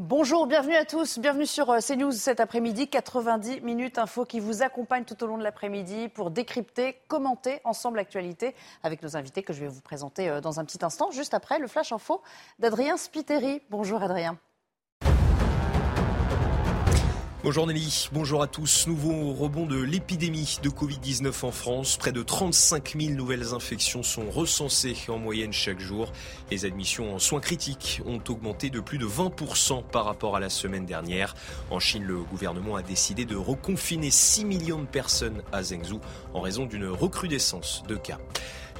Bonjour, bienvenue à tous. Bienvenue sur euh, CNews cet après-midi. 90 minutes info qui vous accompagne tout au long de l'après-midi pour décrypter, commenter ensemble l'actualité avec nos invités que je vais vous présenter euh, dans un petit instant, juste après le flash info d'Adrien Spiteri. Bonjour Adrien. Bonjour Nelly, bonjour à tous. Nouveau rebond de l'épidémie de Covid-19 en France. Près de 35 000 nouvelles infections sont recensées en moyenne chaque jour. Les admissions en soins critiques ont augmenté de plus de 20% par rapport à la semaine dernière. En Chine, le gouvernement a décidé de reconfiner 6 millions de personnes à Zhengzhou en raison d'une recrudescence de cas.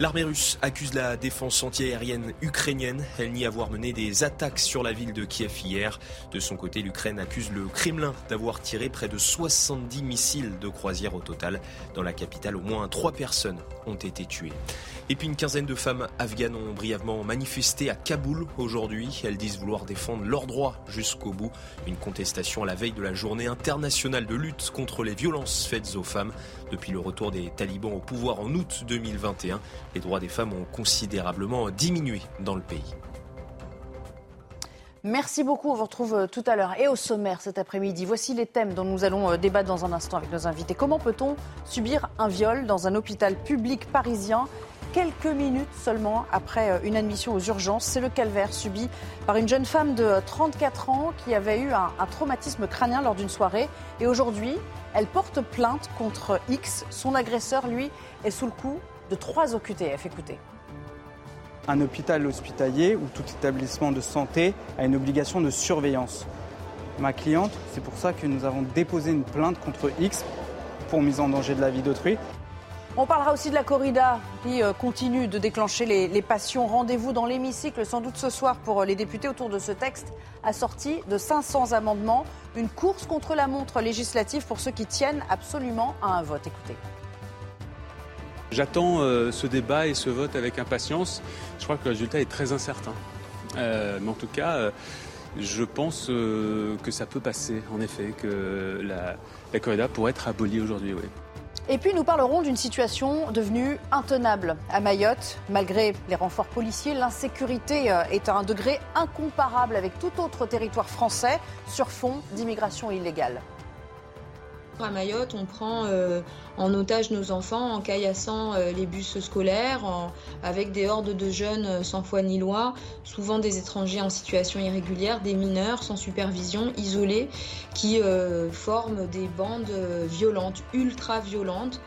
L'armée russe accuse la défense antiaérienne ukrainienne. Elle nie avoir mené des attaques sur la ville de Kiev hier. De son côté, l'Ukraine accuse le Kremlin d'avoir tiré près de 70 missiles de croisière au total. Dans la capitale, au moins trois personnes ont été tuées. Et puis une quinzaine de femmes afghanes ont brièvement manifesté à Kaboul aujourd'hui. Elles disent vouloir défendre leurs droits jusqu'au bout. Une contestation à la veille de la journée internationale de lutte contre les violences faites aux femmes. Depuis le retour des talibans au pouvoir en août 2021, les droits des femmes ont considérablement diminué dans le pays. Merci beaucoup, on vous retrouve euh, tout à l'heure et au sommaire cet après-midi. Voici les thèmes dont nous allons euh, débattre dans un instant avec nos invités. Comment peut-on subir un viol dans un hôpital public parisien? Quelques minutes seulement après euh, une admission aux urgences. C'est le calvaire subi par une jeune femme de 34 ans qui avait eu un, un traumatisme crânien lors d'une soirée. Et aujourd'hui, elle porte plainte contre X. Son agresseur, lui, est sous le coup de trois OQTF. Écoutez. Un hôpital hospitalier ou tout établissement de santé a une obligation de surveillance. Ma cliente, c'est pour ça que nous avons déposé une plainte contre X pour mise en danger de la vie d'autrui. On parlera aussi de la corrida qui euh, continue de déclencher les, passions. Rendez-vous dans l'hémicycle sans doute ce soir pour euh, les députés autour de ce texte assorti de 500 amendements. Une course contre la montre législative pour ceux qui tiennent absolument à un vote. Écoutez. J'attends euh, ce débat et ce vote avec impatience. Je crois que le résultat est très incertain. Mais en tout cas, je pense que ça peut passer, en effet, que la, corrida pourrait être abolie aujourd'hui. Et puis nous parlerons d'une situation devenue intenable à Mayotte. Malgré les renforts policiers, l'insécurité euh, est à un degré incomparable avec tout autre territoire français sur fond d'immigration illégale. À Mayotte, on prend euh, en otage nos enfants en caillassant euh, les bus scolaires, avec des hordes de jeunes euh, sans foi ni loi, souvent des étrangers en situation irrégulière, des mineurs sans supervision, isolés, qui forment des bandes violentes, ultra violentes.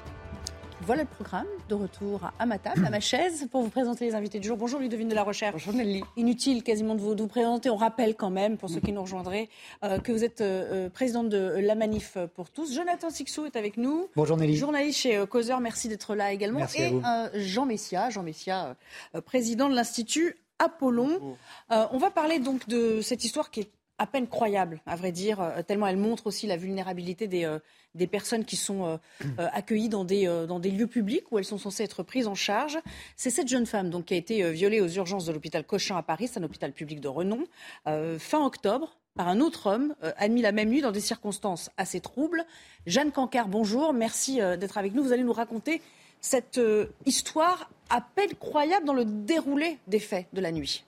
Voilà le programme de retour à ma table, à ma chaise, pour vous présenter les invités du jour. Bonjour Ludovine de la Recherche. Bonjour Nelly. Inutile quasiment de vous, de vous présenter. On rappelle quand même, pour ceux qui nous rejoindraient, euh, que vous êtes euh, euh, présidente de la Manif pour tous. Jonathan Sixou est avec nous. Bonjour Nelly. Journaliste chez euh, Causeur, merci d'être là également. Merci à Et vous. euh, Jean Messia, Jean Messia, euh, euh, président de l'Institut Apollon. Euh, on va parler donc de cette histoire qui est à peine croyable, à vrai dire, euh, tellement elle montre aussi la vulnérabilité des, euh, des personnes qui sont euh, euh, accueillies dans des, euh, dans des lieux publics où elles sont censées être prises en charge. C'est cette jeune femme donc, qui a été violée aux urgences de l'hôpital Cochin à Paris, c'est un hôpital public de renom, fin octobre par un autre homme, admis la même nuit dans des circonstances assez troubles. Jeanne Cancard, bonjour, merci d'être avec nous. Vous allez nous raconter cette histoire à peine croyable dans le déroulé des faits de la nuit.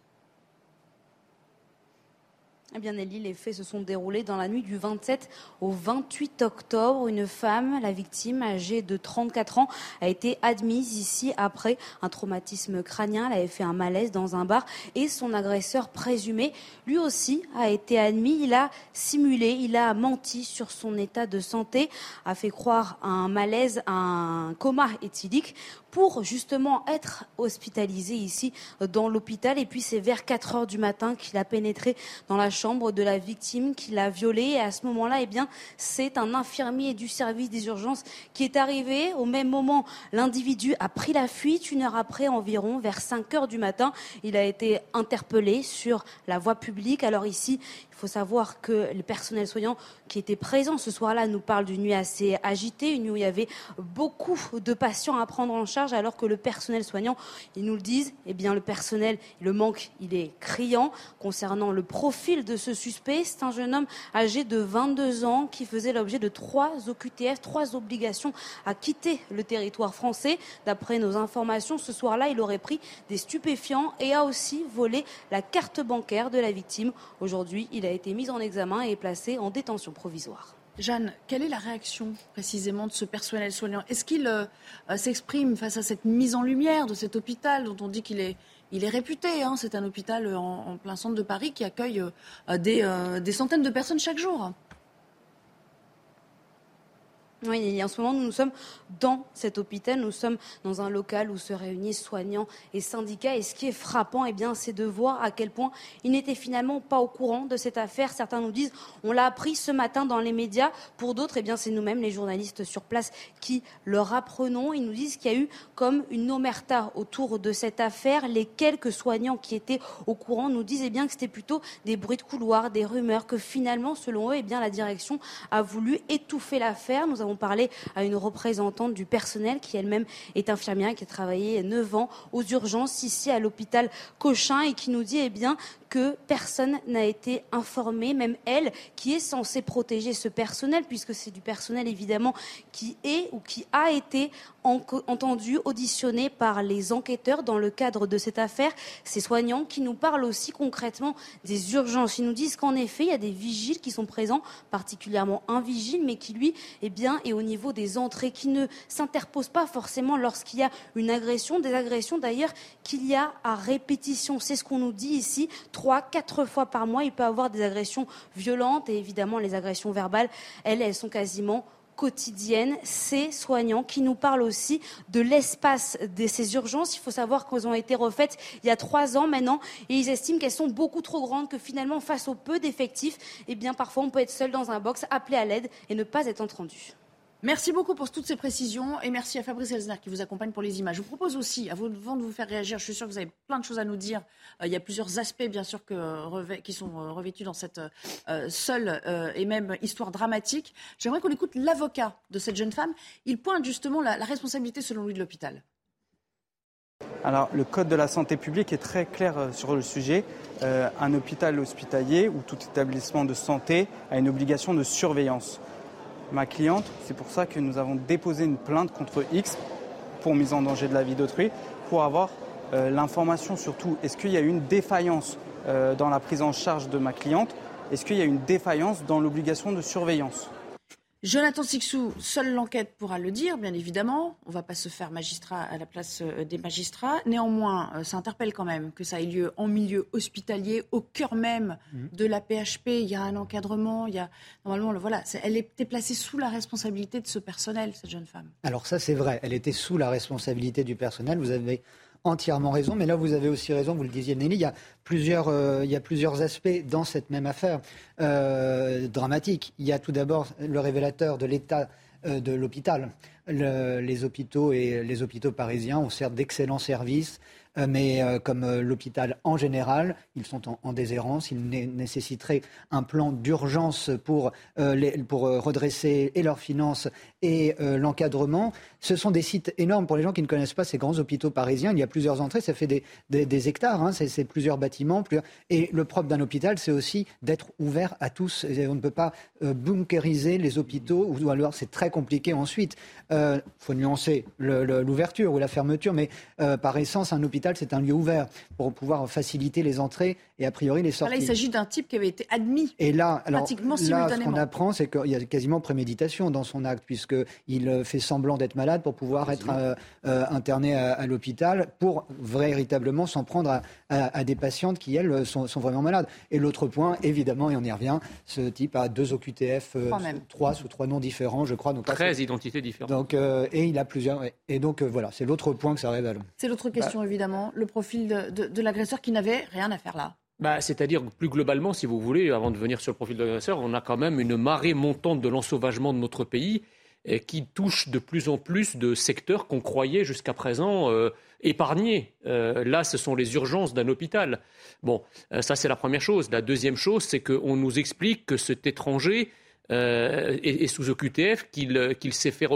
Eh bien, Nelly, les faits se sont déroulés dans la nuit du 27 au 28 octobre. Une femme, la victime, âgée de 34 ans, a été admise ici après un traumatisme crânien. Elle avait fait un malaise dans un bar et son agresseur présumé, lui aussi, a été admis. Il a simulé, il a menti sur son état de santé, a fait croire à un malaise, un coma éthylique pour justement être hospitalisé ici euh, dans l'hôpital. Et puis c'est vers 4 heures du matin qu'il a pénétré dans la chambre de la victime qui l'a violée. Et à ce moment-là, eh bien, c'est un infirmier du service des urgences qui est arrivé. Au même moment, l'individu a pris la fuite. Une heure après, environ, vers 5 heures du matin, il a été interpellé sur la voie publique. Alors ici, il faut savoir que le personnel soignant qui était présent ce soir-là nous parle d'une nuit assez agitée, une nuit où il y avait beaucoup de patients à prendre en charge, alors que le personnel soignant, ils nous le disent, eh bien le personnel, le manque, il est criant. Concernant le profil de ce suspect, c'est un jeune homme âgé de 22 ans qui faisait l'objet de trois OQTF, trois obligations à quitter le territoire français. D'après nos informations, ce soir-là, il aurait pris des stupéfiants et a aussi volé la carte bancaire de la victime. Aujourd'hui, il a été mis en examen et placé en détention provisoire. Jeanne, quelle est la réaction précisément de ce personnel soignant? Est-ce qu'il euh, euh, s'exprime face à cette mise en lumière de cet hôpital dont on dit qu'il est, il est réputé hein? C'est un hôpital en, plein centre de Paris qui accueille euh, des centaines de personnes chaque jour. Oui, en ce moment, nous, nous sommes dans cet hôpital, nous sommes dans un local où se réunissent soignants et syndicats. Et ce qui est frappant, eh bien, c'est de voir à quel point ils n'étaient finalement pas au courant de cette affaire. Certains nous disent, on l'a appris ce matin dans les médias. Pour d'autres, eh bien, c'est nous-mêmes, les journalistes sur place, qui leur apprenons. Ils nous disent qu'il y a eu comme une omerta autour de cette affaire. Les quelques soignants qui étaient au courant nous disent, eh bien, que c'était plutôt des bruits de couloir, des rumeurs, que finalement, selon eux, eh bien, la direction a voulu étouffer l'affaire. Nous avons parler à une représentante du personnel qui elle-même est infirmière, qui a travaillé 9 ans aux urgences ici à l'hôpital Cochin et qui nous dit eh bien que personne n'a été informé, même elle, qui est censée protéger ce personnel, puisque c'est du personnel évidemment qui est ou qui a été entendu, auditionné par les enquêteurs dans le cadre de cette affaire. Ces soignants qui nous parlent aussi concrètement des urgences. Ils nous disent qu'en effet, il y a des vigiles qui sont présents, particulièrement un vigile, mais qui lui, eh bien, est au niveau des entrées, qui ne s'interpose pas forcément lorsqu'il y a une agression, des agressions d'ailleurs qu'il y a à répétition. C'est ce qu'on nous dit ici trois, quatre fois par mois, il peut avoir des agressions violentes et évidemment les agressions verbales, elles, elles sont quasiment quotidiennes. Ces soignants qui nous parlent aussi de l'espace de ces urgences. Il faut savoir qu'elles ont été refaites il y a trois ans maintenant et ils estiment qu'elles sont beaucoup trop grandes, que finalement, face au peu d'effectifs, eh bien, parfois on peut être seul dans un box, appelé à l'aide et ne pas être entendu. Merci beaucoup pour toutes ces précisions et merci à Fabrice Elsner qui vous accompagne pour les images. Je vous propose aussi, avant de vous faire réagir, je suis sûr que vous avez plein de choses à nous dire. Euh, il y a plusieurs aspects, bien sûr, qui sont euh, revêtus dans cette euh, seule et même histoire dramatique. J'aimerais qu'on écoute l'avocat de cette jeune femme. Il pointe justement la, responsabilité, selon lui, de l'hôpital. Alors, le Code de la santé publique est très clair sur le sujet. un hôpital hospitalier ou tout établissement de santé a une obligation de surveillance ma cliente. C'est pour ça que nous avons déposé une plainte contre X pour mise en danger de la vie d'autrui, pour avoir euh, l'information surtout, est-ce qu'il y a eu une défaillance euh, dans la prise en charge de ma cliente? Est-ce qu'il y a une défaillance dans l'obligation de surveillance? Jonathan Sixou, seule l'enquête pourra le dire, bien évidemment. On ne va pas se faire magistrat à la place euh, des magistrats. Néanmoins, euh, ça interpelle quand même que ça ait lieu en milieu hospitalier, au cœur même mhm. de la PHP. Il y a un encadrement. Il y a normalement, voilà, elle était placée sous la responsabilité de ce personnel, cette jeune femme. Alors ça, c'est vrai. Elle était sous la responsabilité du personnel. Vous avez entièrement raison. Mais là, vous avez aussi raison, vous le disiez, Nelly, il y a plusieurs, euh, il y a plusieurs aspects dans cette même affaire euh, dramatique. Il y a tout d'abord le révélateur de l'état euh, de l'hôpital. les hôpitaux et les hôpitaux parisiens ont certes d'excellents services, mais comme l'hôpital en général, ils sont en, déshérence. Il nécessiterait un plan d'urgence pour, pour redresser et leurs finances et l'encadrement. Ce sont des sites énormes pour les gens qui ne connaissent pas ces grands hôpitaux parisiens. Il y a plusieurs entrées, ça fait des, hectares, hein. c'est plusieurs bâtiments. Et le propre d'un hôpital, c'est aussi d'être ouvert à tous. on ne peut pas bunkériser les hôpitaux, ou alors c'est très compliqué ensuite. Il faut nuancer l'ouverture ou la fermeture, mais par essence, un hôpital c'est un lieu ouvert pour pouvoir faciliter les entrées et a priori les sorties. Là, il s'agit d'un type qui avait été admis et là, alors, pratiquement là, ce qu'on apprend, c'est qu'il y a quasiment préméditation dans son acte, puisqu'il euh, fait semblant d'être malade pour pouvoir être euh, euh, interné à, l'hôpital pour véritablement s'en prendre à, des patientes qui, elles, sont, vraiment malades. Et l'autre point, évidemment, et on y revient, ce type a deux OQTF, trois sous trois noms différents, je crois. Donc, 13 identités différentes. Donc, et il a plusieurs. Et donc, voilà, c'est l'autre point que ça révèle. C'est l'autre question, bah, évidemment le profil de, l'agresseur qui n'avait rien à faire bah, C'est-à-dire, plus globalement, si vous voulez, avant de venir sur le profil de l'agresseur, on a quand même une marée montante de l'ensauvagement de notre pays et qui touche de plus en plus de secteurs qu'on croyait jusqu'à présent euh, épargnés. Euh, là, ce sont les urgences d'un hôpital. Bon, euh, ça c'est la première chose. La deuxième chose, c'est qu'on nous explique que cet étranger est, sous OQTF, qu'il s'est fait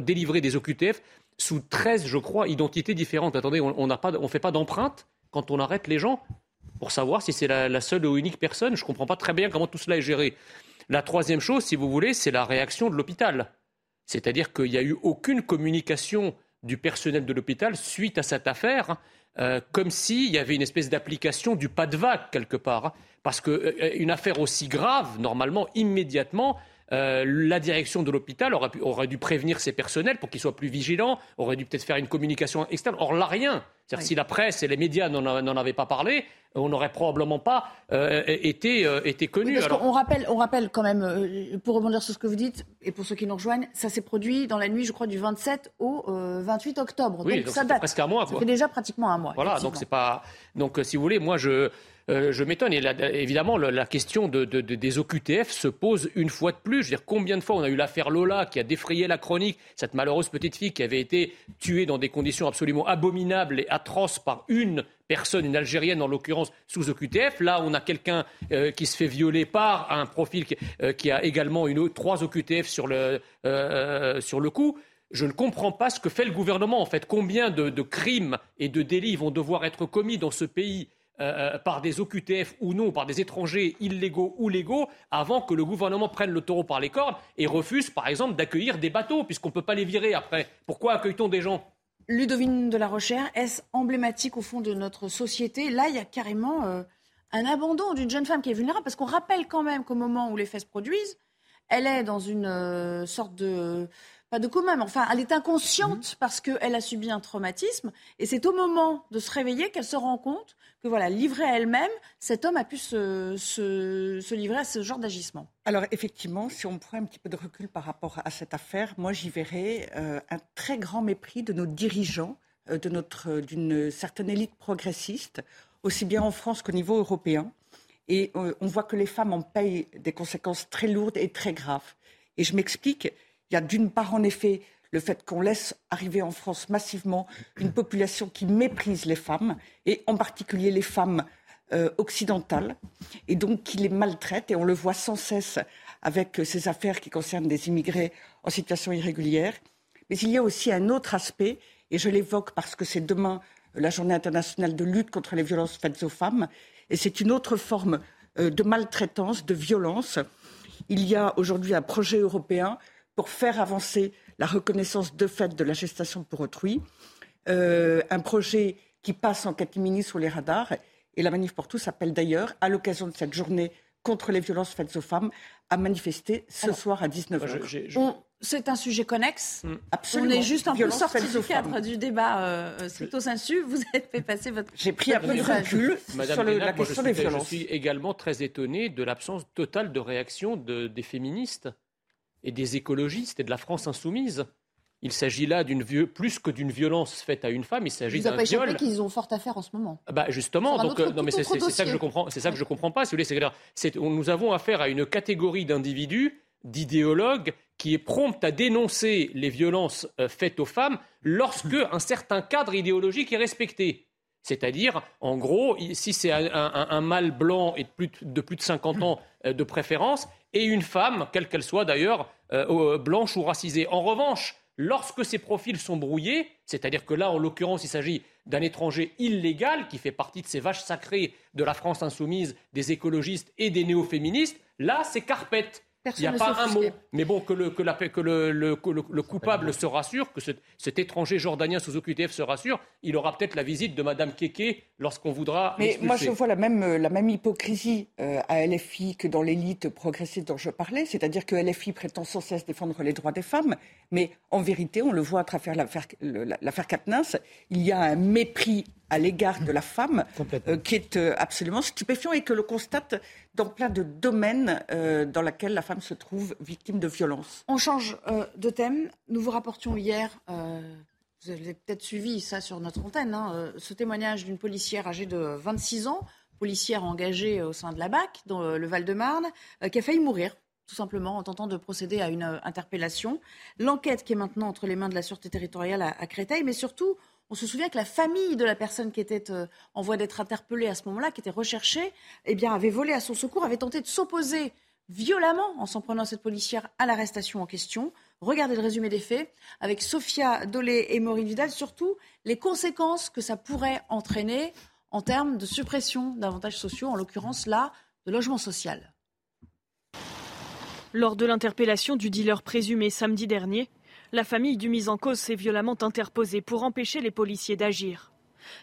délivrer des OQTF sous 13, je crois, identités différentes. Attendez, on ne fait pas d'empreinte quand on arrête les gens pour savoir si c'est la, seule ou unique personne. Je ne comprends pas très bien comment tout cela est géré. La troisième chose, si vous voulez, c'est la réaction de l'hôpital. C'est-à-dire qu'il n'y a eu aucune communication du personnel de l'hôpital suite à cette affaire, euh, comme s'il y avait une espèce d'application du pas de vague quelque part. Parce qu'une euh, affaire aussi grave, normalement, immédiatement, euh, la direction de l'hôpital aurait, dû prévenir ses personnels pour qu'ils soient plus vigilants, aurait dû peut-être faire une communication externe. Or, là, rien. Si la presse et les médias n'en avaient pas parlé, on n'aurait probablement pas euh, été, euh, été connu. on, rappelle, on rappelle quand même, pour rebondir sur ce que vous dites, et pour ceux qui nous rejoignent, ça s'est produit dans la nuit, je crois, du 27 au 28 octobre. Oui, donc, ça date. presque un mois. Ça fait déjà pratiquement un mois. Voilà, donc c'est pas. Donc, si vous voulez, moi, je. Euh, je m'étonne. Et évidemment, la question des OQTF se pose une fois de plus. Je veux dire, combien de fois on a eu l'affaire Lola qui a défrayé la chronique, cette malheureuse petite fille qui avait été tuée dans des conditions absolument abominables et atroces par une personne, une Algérienne en l'occurrence, sous OQTF. Là, on a quelqu'un euh, qui se fait violer par un profil qui, euh, a également une, trois OQTF sur le, sur le coup. Je ne comprends pas ce que fait le gouvernement en fait. Combien de crimes et de délits vont devoir être commis dans ce pays euh, euh, par des OQTF ou non, par des étrangers illégaux ou légaux, avant que le gouvernement prenne le taureau par les cornes et refuse, par exemple, d'accueillir des bateaux, puisqu'on ne peut pas les virer après. Pourquoi accueille-t-on des gens Ludovine de la Rochère, est-ce emblématique au fond de notre société? Là, il y a carrément euh, un abandon d'une jeune femme qui est vulnérable, parce qu'on rappelle quand même qu'au moment où les faits se produisent, elle est dans une sorte de pas de coma, mais enfin, elle est inconsciente mhm. parce qu'elle a subi un traumatisme. Et c'est au moment de se réveiller qu'elle se rend compte que, voilà, livrée à elle-même, cet homme a pu se, se, livrer à ce genre d'agissement. Alors, effectivement, si on prend un petit peu de recul par rapport à cette affaire, moi, j'y verrais euh, un très grand mépris de nos dirigeants, euh, notre, d'une certaine élite progressiste, aussi bien en France qu'au niveau européen. Et euh, on voit que les femmes en payent des conséquences très lourdes et très graves. Et je m'explique, il y a d'une part, en effet, le fait qu'on laisse arriver en France massivement une population qui méprise les femmes, et en particulier les femmes euh, occidentales, et donc qui les maltraite, et on le voit sans cesse avec ces affaires qui concernent des immigrés en situation irrégulière. Mais il y a aussi un autre aspect, et je l'évoque parce que c'est demain la journée internationale de lutte contre les violences faites aux femmes, et c'est une autre forme euh, de maltraitance, de violence. Il y a aujourd'hui un projet européen pour faire avancer la reconnaissance de fait de la gestation pour autrui. Euh, un projet qui passe en catimini sur les radars. Et la Manif pour tous s'appelle d'ailleurs, à l'occasion de cette journée contre les violences faites aux femmes, à manifester ce soir à 19h. C'est un sujet connexe. Mm. Absolument. On est juste un peu sorti du cadre du débat euh, stricto sensu. Vous avez fait passer votre. J'ai pris un peu de recul sur la question des violences. Je suis également très étonné de l'absence totale de réaction des féministes et des écologistes et de la France insoumise. Il s'agit là d'une plus que d'une violence faite à une femme, il s'agit d'un viol. Vous qu'ils ont fort à faire en ce moment. Bah justement, donc euh, non mais c'est ça que je comprends, c'est ça que je comprends pas. Si c'est nous avons affaire à une catégorie d'individus, d'idéologues qui est prompte à dénoncer les violences euh, faites aux femmes lorsque un certain cadre idéologique est respecté. C'est-à-dire, en gros, si c'est un, mâle blanc et de plus de, plus de 50 ans euh, de préférence, et une femme, quelle qu'elle soit d'ailleurs, euh, euh, blanche ou racisée. En revanche, lorsque ces profils sont brouillés, c'est-à-dire que là, en l'occurrence, il s'agit d'un étranger illégal qui fait partie de ces vaches sacrées de la France insoumise, des écologistes et des néo-féministes, là, c'est carpette. Il n'y a pas un mot. Mais bon, que le, que que le, le, coupable se rassure, que cet étranger jordanien sous OQTF se rassure, il aura peut-être la visite de Madame Keke lorsqu'on voudra. Mais moi, je vois la même, la même hypocrisie euh, à LFI que dans l'élite progressiste dont je parlais, c'est-à-dire que LFI prétend sans cesse défendre les droits des femmes, mais en vérité, on le voit à travers l'affaire Katnins, il y a un mépris à l'égard de la femme euh, qui est euh, absolument stupéfiant et que le constate dans plein de domaines euh, dans lesquels la femme se trouve victime de violence. On change de thème. Nous vous rapportions hier, vous avez peut-être suivi ça sur notre antenne, hein, ce témoignage d'une policière âgée de 26 ans policière engagée au sein de la BAC, dans le Val-de-Marne, qui a failli mourir tout simplement en tentant de procéder à une interpellation. L'enquête qui est maintenant entre les mains de la Sûreté territoriale à, Créteil, mais surtout, on se souvient que la famille de la personne qui était en voie d'être interpellée à ce moment-là, qui était recherchée, eh avait volé à son secours, avait tenté de s'opposer violemment, en s'en prenant cette policière, à l'arrestation en question. Regardez le résumé des faits avec Sophia Dolé et Maureen Vidal, surtout les conséquences que ça pourrait entraîner en termes de suppression d'avantages sociaux, en l'occurrence là, de logement social. Lors de l'interpellation du dealer présumé samedi dernier, la famille du mis en cause s'est violemment interposée pour empêcher les policiers d'agir.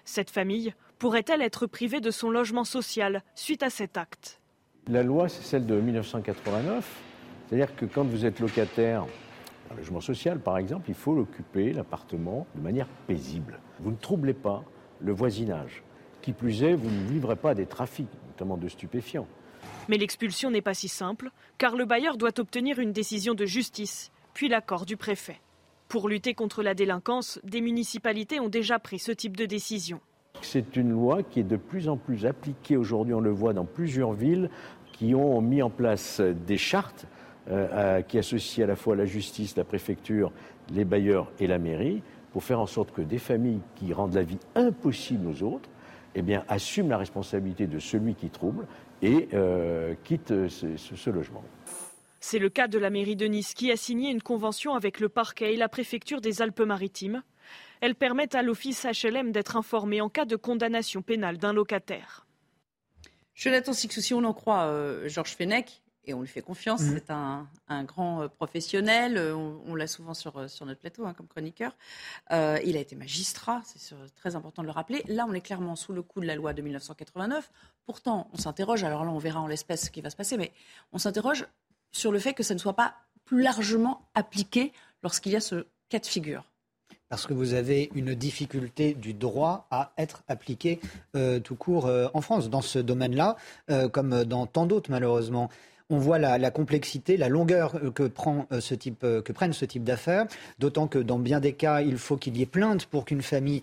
Cette famille pourrait-elle être privée de son logement social suite à cet acte? La loi, c'est celle de 1989. C'est-à-dire que quand vous êtes locataire d'un logement social, par exemple, il faut occuper l'appartement de manière paisible. Vous ne troublez pas le voisinage. Qui plus est, vous ne livrez pas des trafics, notamment de stupéfiants. Mais l'expulsion n'est pas si simple, car le bailleur doit obtenir une décision de justice, puis l'accord du préfet. Pour lutter contre la délinquance, des municipalités ont déjà pris ce type de décision. C'est une loi qui est de plus en plus appliquée aujourd'hui, on le voit dans plusieurs villes qui ont mis en place des chartes euh, qui associent à la fois la justice, la préfecture, les bailleurs et la mairie pour faire en sorte que des familles qui rendent la vie impossible aux autres eh bien, assument la responsabilité de celui qui trouble et euh, quittent ce logement. C'est le cas de la mairie de Nice qui a signé une convention avec le parquet et la préfecture des Alpes-Maritimes elles permettent à l'office HLM d'être informé en cas de condamnation pénale d'un locataire. Jonathan Sixou, si on en croit euh, Georges Fenech, et on lui fait confiance, mhm. c'est un, grand euh, professionnel, euh, on, l'a souvent sur, sur notre plateau hein, comme chroniqueur, il a été magistrat, c'est très important de le rappeler. Là, on est clairement sous le coup de la loi de 1989. Pourtant, on s'interroge, alors là, on verra en l'espèce ce qui va se passer, mais on s'interroge sur le fait que ça ne soit pas plus largement appliqué lorsqu'il y a ce cas de figure parce que vous avez une difficulté du droit à être appliqué euh, tout court euh, en France, dans ce domaine-là, euh, comme dans tant d'autres malheureusement. On voit la, complexité, la longueur que, prend, ce type, que prennent ce type d'affaires, d'autant que dans bien des cas, il faut qu'il y ait plainte pour qu'une famille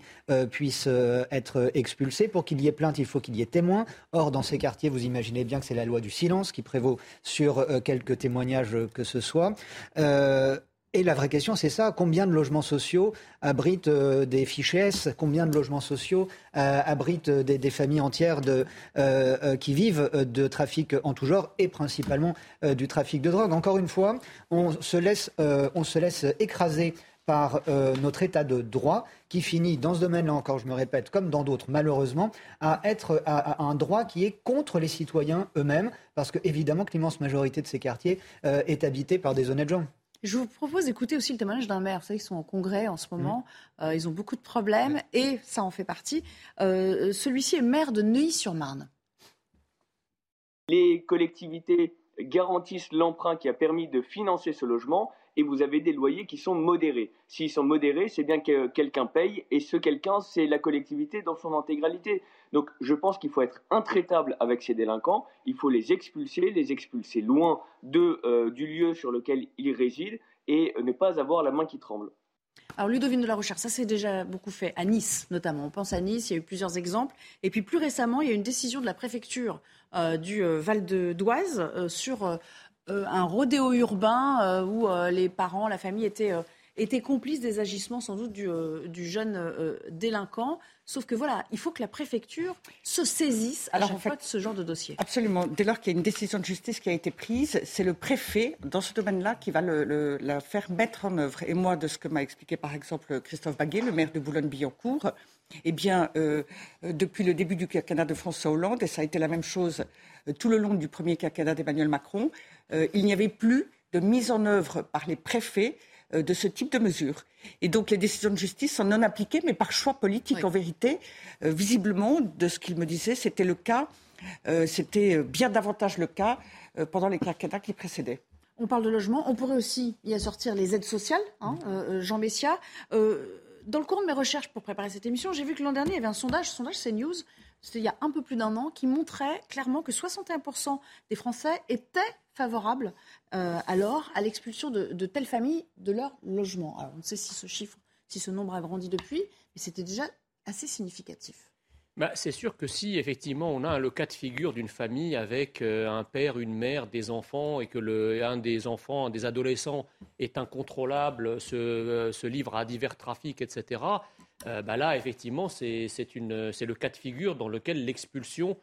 puisse être expulsée. Pour qu'il y ait plainte, il faut qu'il y ait témoin. Or, dans ces quartiers, vous imaginez bien que c'est la loi du silence qui prévaut sur quelques témoignages que ce soit. Et la vraie question, c'est ça. Combien de logements sociaux abritent euh, des fichiers S? Combien de logements sociaux euh, abritent des, familles entières euh, qui vivent de trafic en tout genre et principalement du trafic de drogue? Encore une fois, on se laisse, on se laisse écraser par notre état de droit qui finit dans ce domaine-là encore, je me répète, comme dans d'autres malheureusement, à être à, un droit qui est contre les citoyens eux-mêmes, parce que évidemment que l'immense majorité de ces quartiers est habitée par des honnêtes gens. Je vous propose d'écouter aussi le témoignage d'un maire. Vous savez, ils sont en congrès en ce moment. Mmh. Euh, ils ont beaucoup de problèmes et ça en fait partie. Euh, celui-ci est maire de Neuilly-sur-Marne. Les collectivités garantissent l'emprunt qui a permis de financer ce logement et vous avez des loyers qui sont modérés. S'ils sont modérés, c'est bien que quelqu'un paye et ce quelqu'un, c'est la collectivité dans son intégralité. Donc je pense qu'il faut être intraitable avec ces délinquants, il faut les expulser, les expulser loin de, euh, du lieu sur lequel ils résident et ne pas avoir la main qui tremble. Alors Ludovine de la Recherche, ça s'est déjà beaucoup fait à Nice notamment. On pense à Nice, il y a eu plusieurs exemples. Et puis plus récemment, il y a eu une décision de la préfecture euh, du euh, Val d'Oise sur un rodéo urbain où les parents, la famille étaient était complice des agissements sans doute du, euh, jeune euh, délinquant. Sauf que voilà, il faut que la préfecture se saisisse à chaque fois de ce genre de dossier. Absolument. Dès lors qu'il y a une décision de justice qui a été prise, c'est le préfet, dans ce domaine-là, qui va la faire mettre en œuvre. Et moi, de ce que m'a expliqué par exemple Christophe Baguet, le maire de Boulogne-Billancourt, eh bien, euh, depuis le début du quinquennat de François Hollande, et ça a été la même chose tout le long du premier quinquennat d'Emmanuel Macron, il n'y avait plus de mise en œuvre par les préfets euh, de ce type de mesures. Et donc les décisions de justice sont non appliquées, mais par choix politique en vérité. Euh, visiblement, de ce qu'il me disait, c'était le cas, euh, c'était bien davantage le cas pendant les quinquennats qui précédaient. On parle de logement, on pourrait aussi y assortir les aides sociales, hein, Jean Messia. dans le cours de mes recherches pour préparer cette émission, j'ai vu que l'an dernier, il y avait un sondage, sondage CNews, c'était il y a un peu plus d'un an, qui montrait clairement que 61% des Français étaient favorables euh, alors à l'expulsion de, telles familles de leur logement. Alors on ne sait si ce chiffre, si ce nombre a grandi depuis, mais c'était déjà assez significatif. bah, C'est sûr que si effectivement on a le cas de figure d'une famille avec euh, un père, une mère, des enfants et que le, un des enfants, un des adolescents est incontrôlable, se, euh, livre à divers trafics, etc., bah là effectivement c'est le cas de figure dans lequel l'expulsion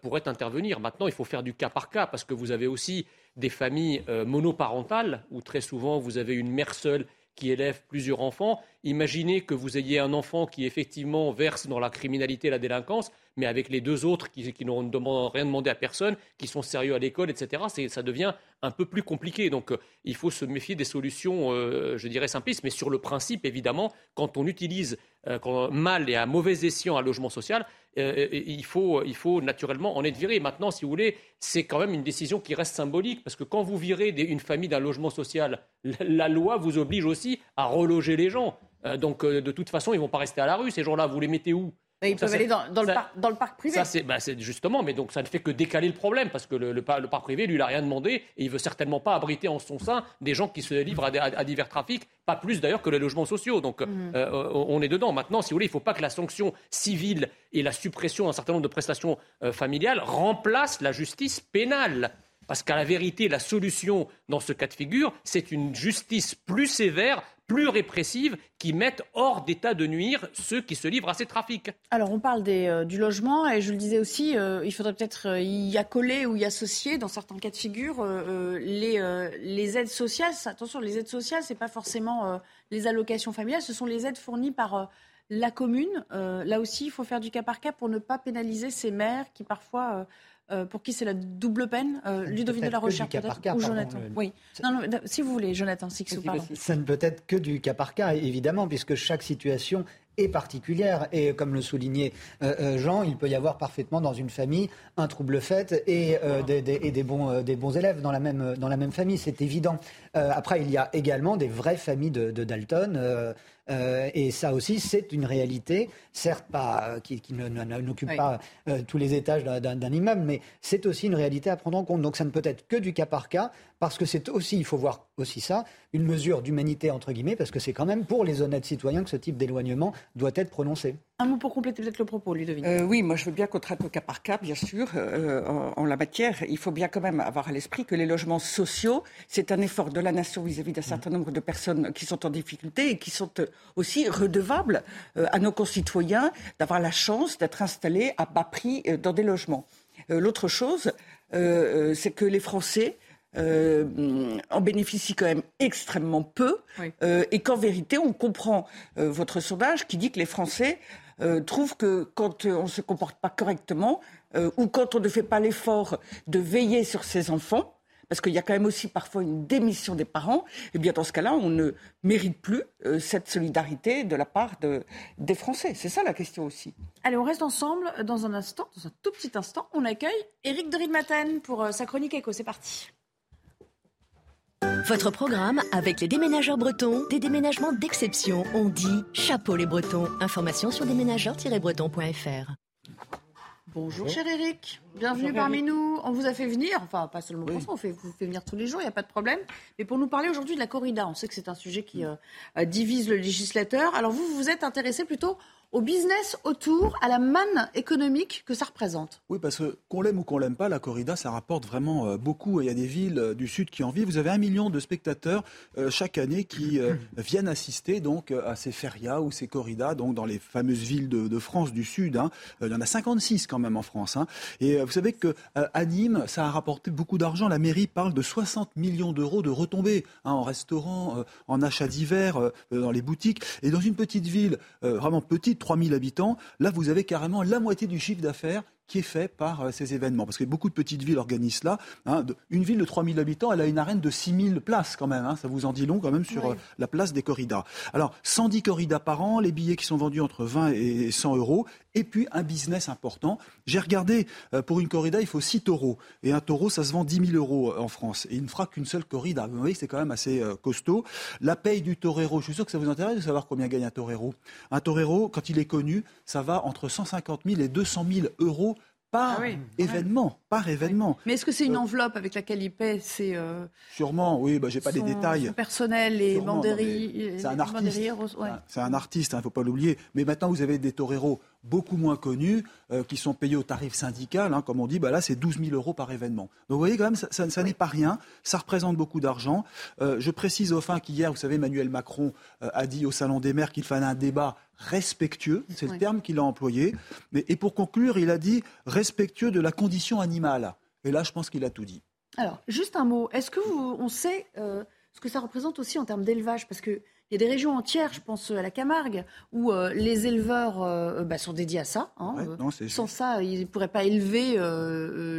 pourrait intervenir. Maintenant il faut faire du cas par cas parce que vous avez aussi des familles monoparentales où très souvent vous avez une mère seule qui élève plusieurs enfants. Imaginez que vous ayez un enfant qui effectivement verse dans la criminalité et la délinquance, mais avec les deux autres qui, n'ont rien demandé à personne, qui sont sérieux à l'école, etc. Ça devient un peu plus compliqué. Donc euh, il faut se méfier des solutions, euh, je dirais, simplistes. Mais sur le principe, évidemment, quand on utilise euh, mal et à mauvais escient un logement social, il, faut, il faut naturellement en être viré. Maintenant, si vous voulez, c'est quand même une décision qui reste symbolique, parce que quand vous virez une famille d'un logement social, la, loi vous oblige aussi à reloger les gens. donc de toute façon, ils ne vont pas rester à la rue. Ces gens-là, vous les mettez où? Ils peuvent aller dans, le parc privé. Ça, bah, c'est justement, mais donc ça ne fait que décaler le problème, parce que le, parc privé, lui, il n'a rien demandé, et il veut certainement pas abriter en son sein des gens qui se livrent à, divers trafics, pas plus d'ailleurs que les logements sociaux. Donc mhm. euh, euh, on est dedans. Maintenant, si vous voulez, il ne faut pas que la sanction civile et la suppression d'un certain nombre de prestations euh, familiales remplacent la justice pénale. Parce qu'à la vérité, la solution dans ce cas de figure, c'est une justice plus sévère plus répressives qui mettent hors d'état de nuire ceux qui se livrent à ces trafics. Alors on parle euh, du logement et je le disais aussi, euh, il faudrait peut-être euh, y accoler ou y associer dans certains cas de figure les, aides sociales. Attention, les aides sociales, ce n'est pas forcément les allocations familiales, ce sont les aides fournies par la commune. là aussi, il faut faire du cas par cas pour ne pas pénaliser ces maires qui parfois euh, pour qui c'est la double peine euh, Ludovic de la Recherche peut-être Ou Jonathan Oui. Non, si vous voulez, Jonathan Six, pardon. Ça ne peut être que du cas par cas, évidemment, puisque chaque situation est particulière. Et comme le soulignait euh, Jean, il peut y avoir parfaitement dans une famille un trouble fait et, des, et des, bons, des bons élèves dans la même, dans la même famille, c'est évident. après, il y a également des vraies familles de, de Dalton. Euh, et ça aussi, c'est une réalité, certes pas, euh, qui, n'occupe pas euh, tous les étages d'un immeuble, mais c'est aussi une réalité à prendre en compte. Donc ça ne peut être que du cas par cas, parce que c'est aussi, il faut voir aussi ça, une mesure d'humanité, entre guillemets, parce que c'est quand même pour les honnêtes citoyens que ce type d'éloignement doit être prononcé. Un mot pour compléter peut-être le propos, Ludovic. Euh, oui, moi je veux bien qu'on traite au cas par cas, bien sûr, euh, en, la matière. Il faut bien quand même avoir à l'esprit que les logements sociaux, c'est un effort de la nation vis-à-vis d'un certain nombre de personnes qui sont en difficulté et qui sont euh, aussi redevables à nos concitoyens d'avoir la chance d'être installés à bas prix dans des logements. L'autre chose, c'est que les Français euh, en bénéficient quand même extrêmement peu, euh, et qu'en vérité, on comprend euh, votre sondage qui dit que les Français trouvent que quand on ne se comporte pas correctement, ou quand on ne fait pas l'effort de veiller sur ses enfants, parce qu'il y a quand même aussi parfois une démission des parents, et eh bien dans ce cas-là, on ne mérite plus cette solidarité de la part de, des Français. C'est ça la question aussi. Allez, on reste ensemble dans un instant, dans un tout petit instant. On accueille Éric de pour sa chronique éco. C'est parti. Votre programme avec les déménageurs bretons, des déménagements d'exception. On dit chapeau les bretons. Information sur déménageurs-bretons.fr. Bonjour cher Eric, bienvenue parmi nous. On vous a fait venir, enfin pas seulement pour ça, on fait, vous fait venir tous les jours, il n'y a pas de problème. Mais pour nous parler aujourd'hui de la corrida, on sait que c'est un sujet qui euh, divise le législateur. Alors vous, vous êtes intéressé plutôt au business autour, à la manne économique que ça représente. Oui, parce que qu'on l'aime ou qu'on l'aime pas, la corrida, ça rapporte vraiment euh, beaucoup. Il y a des villes euh, du sud qui en vivent. Vous avez un million de spectateurs euh, chaque année qui viennent assister donc à ces ferias ou ces corridas, donc dans les fameuses villes de, France du sud. Hein. Il y en a 56 quand même en France. Hein. Et vous savez que à Nîmes, ça a rapporté beaucoup d'argent. La mairie parle de 60 millions d'euros de retombées hein, en restaurant, en achats divers, dans les boutiques. Et dans une petite ville, vraiment petite, 3000 habitants, là vous avez carrément la moitié du chiffre d'affaires qui est fait par euh, ces événements. Parce que beaucoup de petites villes organisent cela. Hein, une ville de 3000 habitants, elle a une arène de 6000 places quand même. Hein. ça vous en dit long quand même sur euh, la place des corridas. Alors, 110 corridas par an, les billets qui sont vendus entre 20 et 100 euros, et puis un business important. J'ai regardé, euh, pour une corrida, il faut 6 taureaux. Et un taureau, ça se vend 10 000 euros en France. Et il ne fera qu'une seule corrida. Vous voyez, c'est quand même assez costaud. La paye du torero, je suis sûr que ça vous intéresse de savoir combien gagne un torero. Un torero, quand il est connu, ça va entre 150 000 et 200 000 euros par ah événement, par événement. Mais est-ce que c'est une euh, enveloppe avec laquelle il paie c'est euh, Sûrement, oui, bah, j'ai pas les détails. Son personnel et banderies. C'est un, artiste. C'est un artiste, il ne faut pas l'oublier. Mais maintenant, vous avez des toreros beaucoup moins connus, qui sont payés au tarif syndical, hein, comme on dit, bah là c'est 12 000 euros par événement. Donc vous voyez quand même, ça, n'est pas rien, ça représente beaucoup d'argent. je précise au fin qu'hier, vous savez, Emmanuel Macron a dit au Salon des maires qu'il fallait un débat respectueux, c'est le terme qu'il a employé. et pour conclure, il a dit respectueux de la condition animale. Et là, je pense qu'il a tout dit. Alors, juste un mot. Est-ce que vous, on sait euh, ce que ça représente aussi en termes d'élevage? Parce qu'il y a des régions entières, je pense à la Camargue, où euh, les éleveurs euh, bah, sont dédiés à ça. Hein. Sans ça, ils ne pourraient pas élever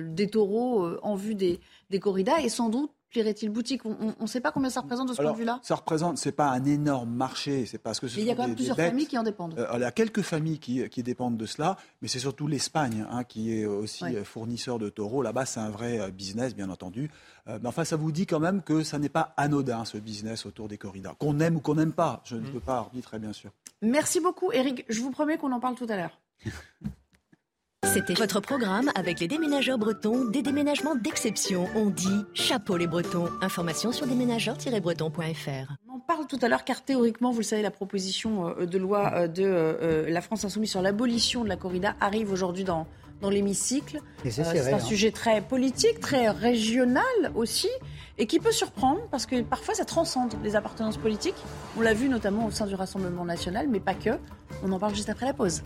des taureaux en vue des, des corridas. Et sans doute plairait-il boutique? On ne sait pas combien ça représente de ce point de vue-là? Ça représente, c'est pas un énorme marché, c'est parce que il y a quand même plusieurs familles qui en dépendent. Euh, il y a quelques familles qui, qui dépendent de cela, mais c'est surtout l'Espagne hein, qui est aussi fournisseur de taureaux. Là-bas, c'est un vrai euh, business, bien entendu. Euh, mais enfin, ça vous dit quand même que ça n'est pas anodin ce business autour des corridas, qu'on aime ou qu'on n'aime pas. Je ne mm. peux pas arbitrer, bien sûr. Merci beaucoup, Eric. Je vous promets qu'on en parle tout à l'heure. C'était votre programme avec les déménageurs bretons, des déménagements d'exception. On dit chapeau les bretons. Information sur déménageurs-bretons.fr. On en parle tout à l'heure car théoriquement, vous le savez, la proposition euh, de loi euh, de euh, la France insoumise sur l'abolition de la corrida arrive aujourd'hui dans, dans l'hémicycle. C'est un sujet très politique, très régional aussi et qui peut surprendre parce que parfois ça transcende les appartenances politiques. On l'a vu notamment au sein du Rassemblement national, mais pas que. On en parle juste après la pause.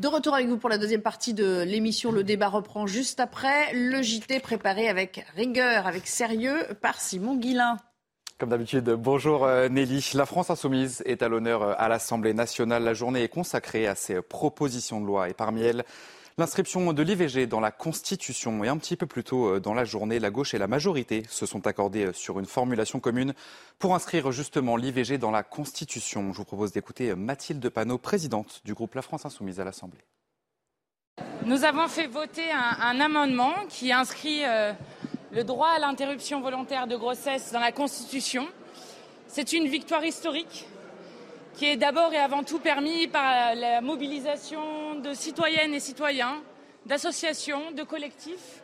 De retour avec vous pour la deuxième partie de l'émission. Le débat reprend juste après. Le JT préparé avec rigueur, avec sérieux par Simon Guillain. Comme d'habitude, bonjour euh, Nelly. La France insoumise est à l'honneur euh, à l'Assemblée nationale. La journée est consacrée à ses propositions de loi et parmi elles, L'inscription de l'IVG dans la Constitution et un petit peu plus tôt euh, dans la journée, la gauche et la majorité se sont accordés euh, sur une formulation commune pour inscrire justement l'IVG dans la Constitution. Je vous propose d'écouter euh, Mathilde Panot, présidente du groupe La France Insoumise à l'Assemblée. Nous avons fait voter un, amendement qui inscrit le droit à l'interruption volontaire de grossesse dans la Constitution. C'est une victoire historique qui est d'abord et avant tout permis par la mobilisation de citoyennes et citoyens, d'associations, de collectifs.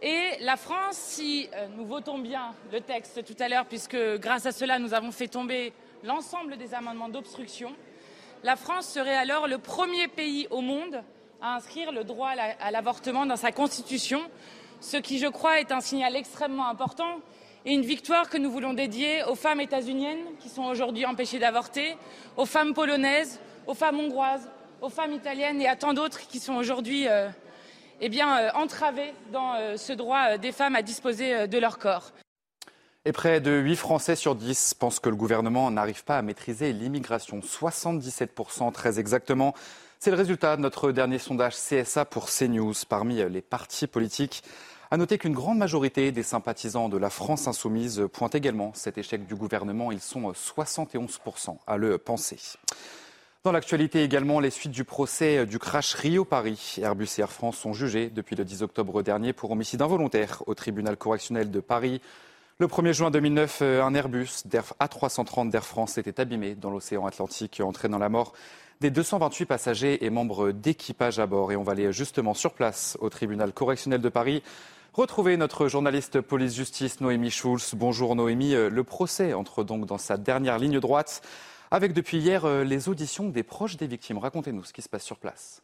Et la France, si euh, nous votons bien le texte tout à l'heure, puisque grâce à cela nous avons fait tomber l'ensemble des amendements d'obstruction, la France serait alors le premier pays au monde à inscrire le droit à l'avortement dans sa constitution, ce qui, je crois, est un signal extrêmement important et une victoire que nous voulons dédier aux femmes états-uniennes qui sont aujourd'hui empêchées d'avorter, aux femmes polonaises, aux femmes hongroises, aux femmes italiennes et à tant d'autres qui sont aujourd'hui euh, eh euh, entravées dans euh, ce droit des femmes à disposer de leur corps. Et près de 8 Français sur 10 pensent que le gouvernement n'arrive pas à maîtriser l'immigration. 77% très exactement. C'est le résultat de notre dernier sondage CSA pour CNews. Parmi les partis politiques, à noter qu'une grande majorité des sympathisants de la France insoumise pointent également cet échec du gouvernement. Ils sont 71% à le penser. Dans l'actualité également, les suites du procès du crash Rio-Paris. Airbus et Air France sont jugés depuis le 10 octobre dernier pour homicide involontaire au tribunal correctionnel de Paris. Le 1er juin 2009, un Airbus A330 d'Air France était abîmé dans l'océan Atlantique, entraînant la mort des 228 passagers et membres d'équipage à bord. Et on va aller justement sur place au tribunal correctionnel de Paris Retrouvez notre journaliste police-justice Noémie Schulz. Bonjour Noémie. Euh, le procès entre donc dans sa dernière ligne droite avec depuis hier euh, les auditions des proches des victimes. Racontez-nous ce qui se passe sur place.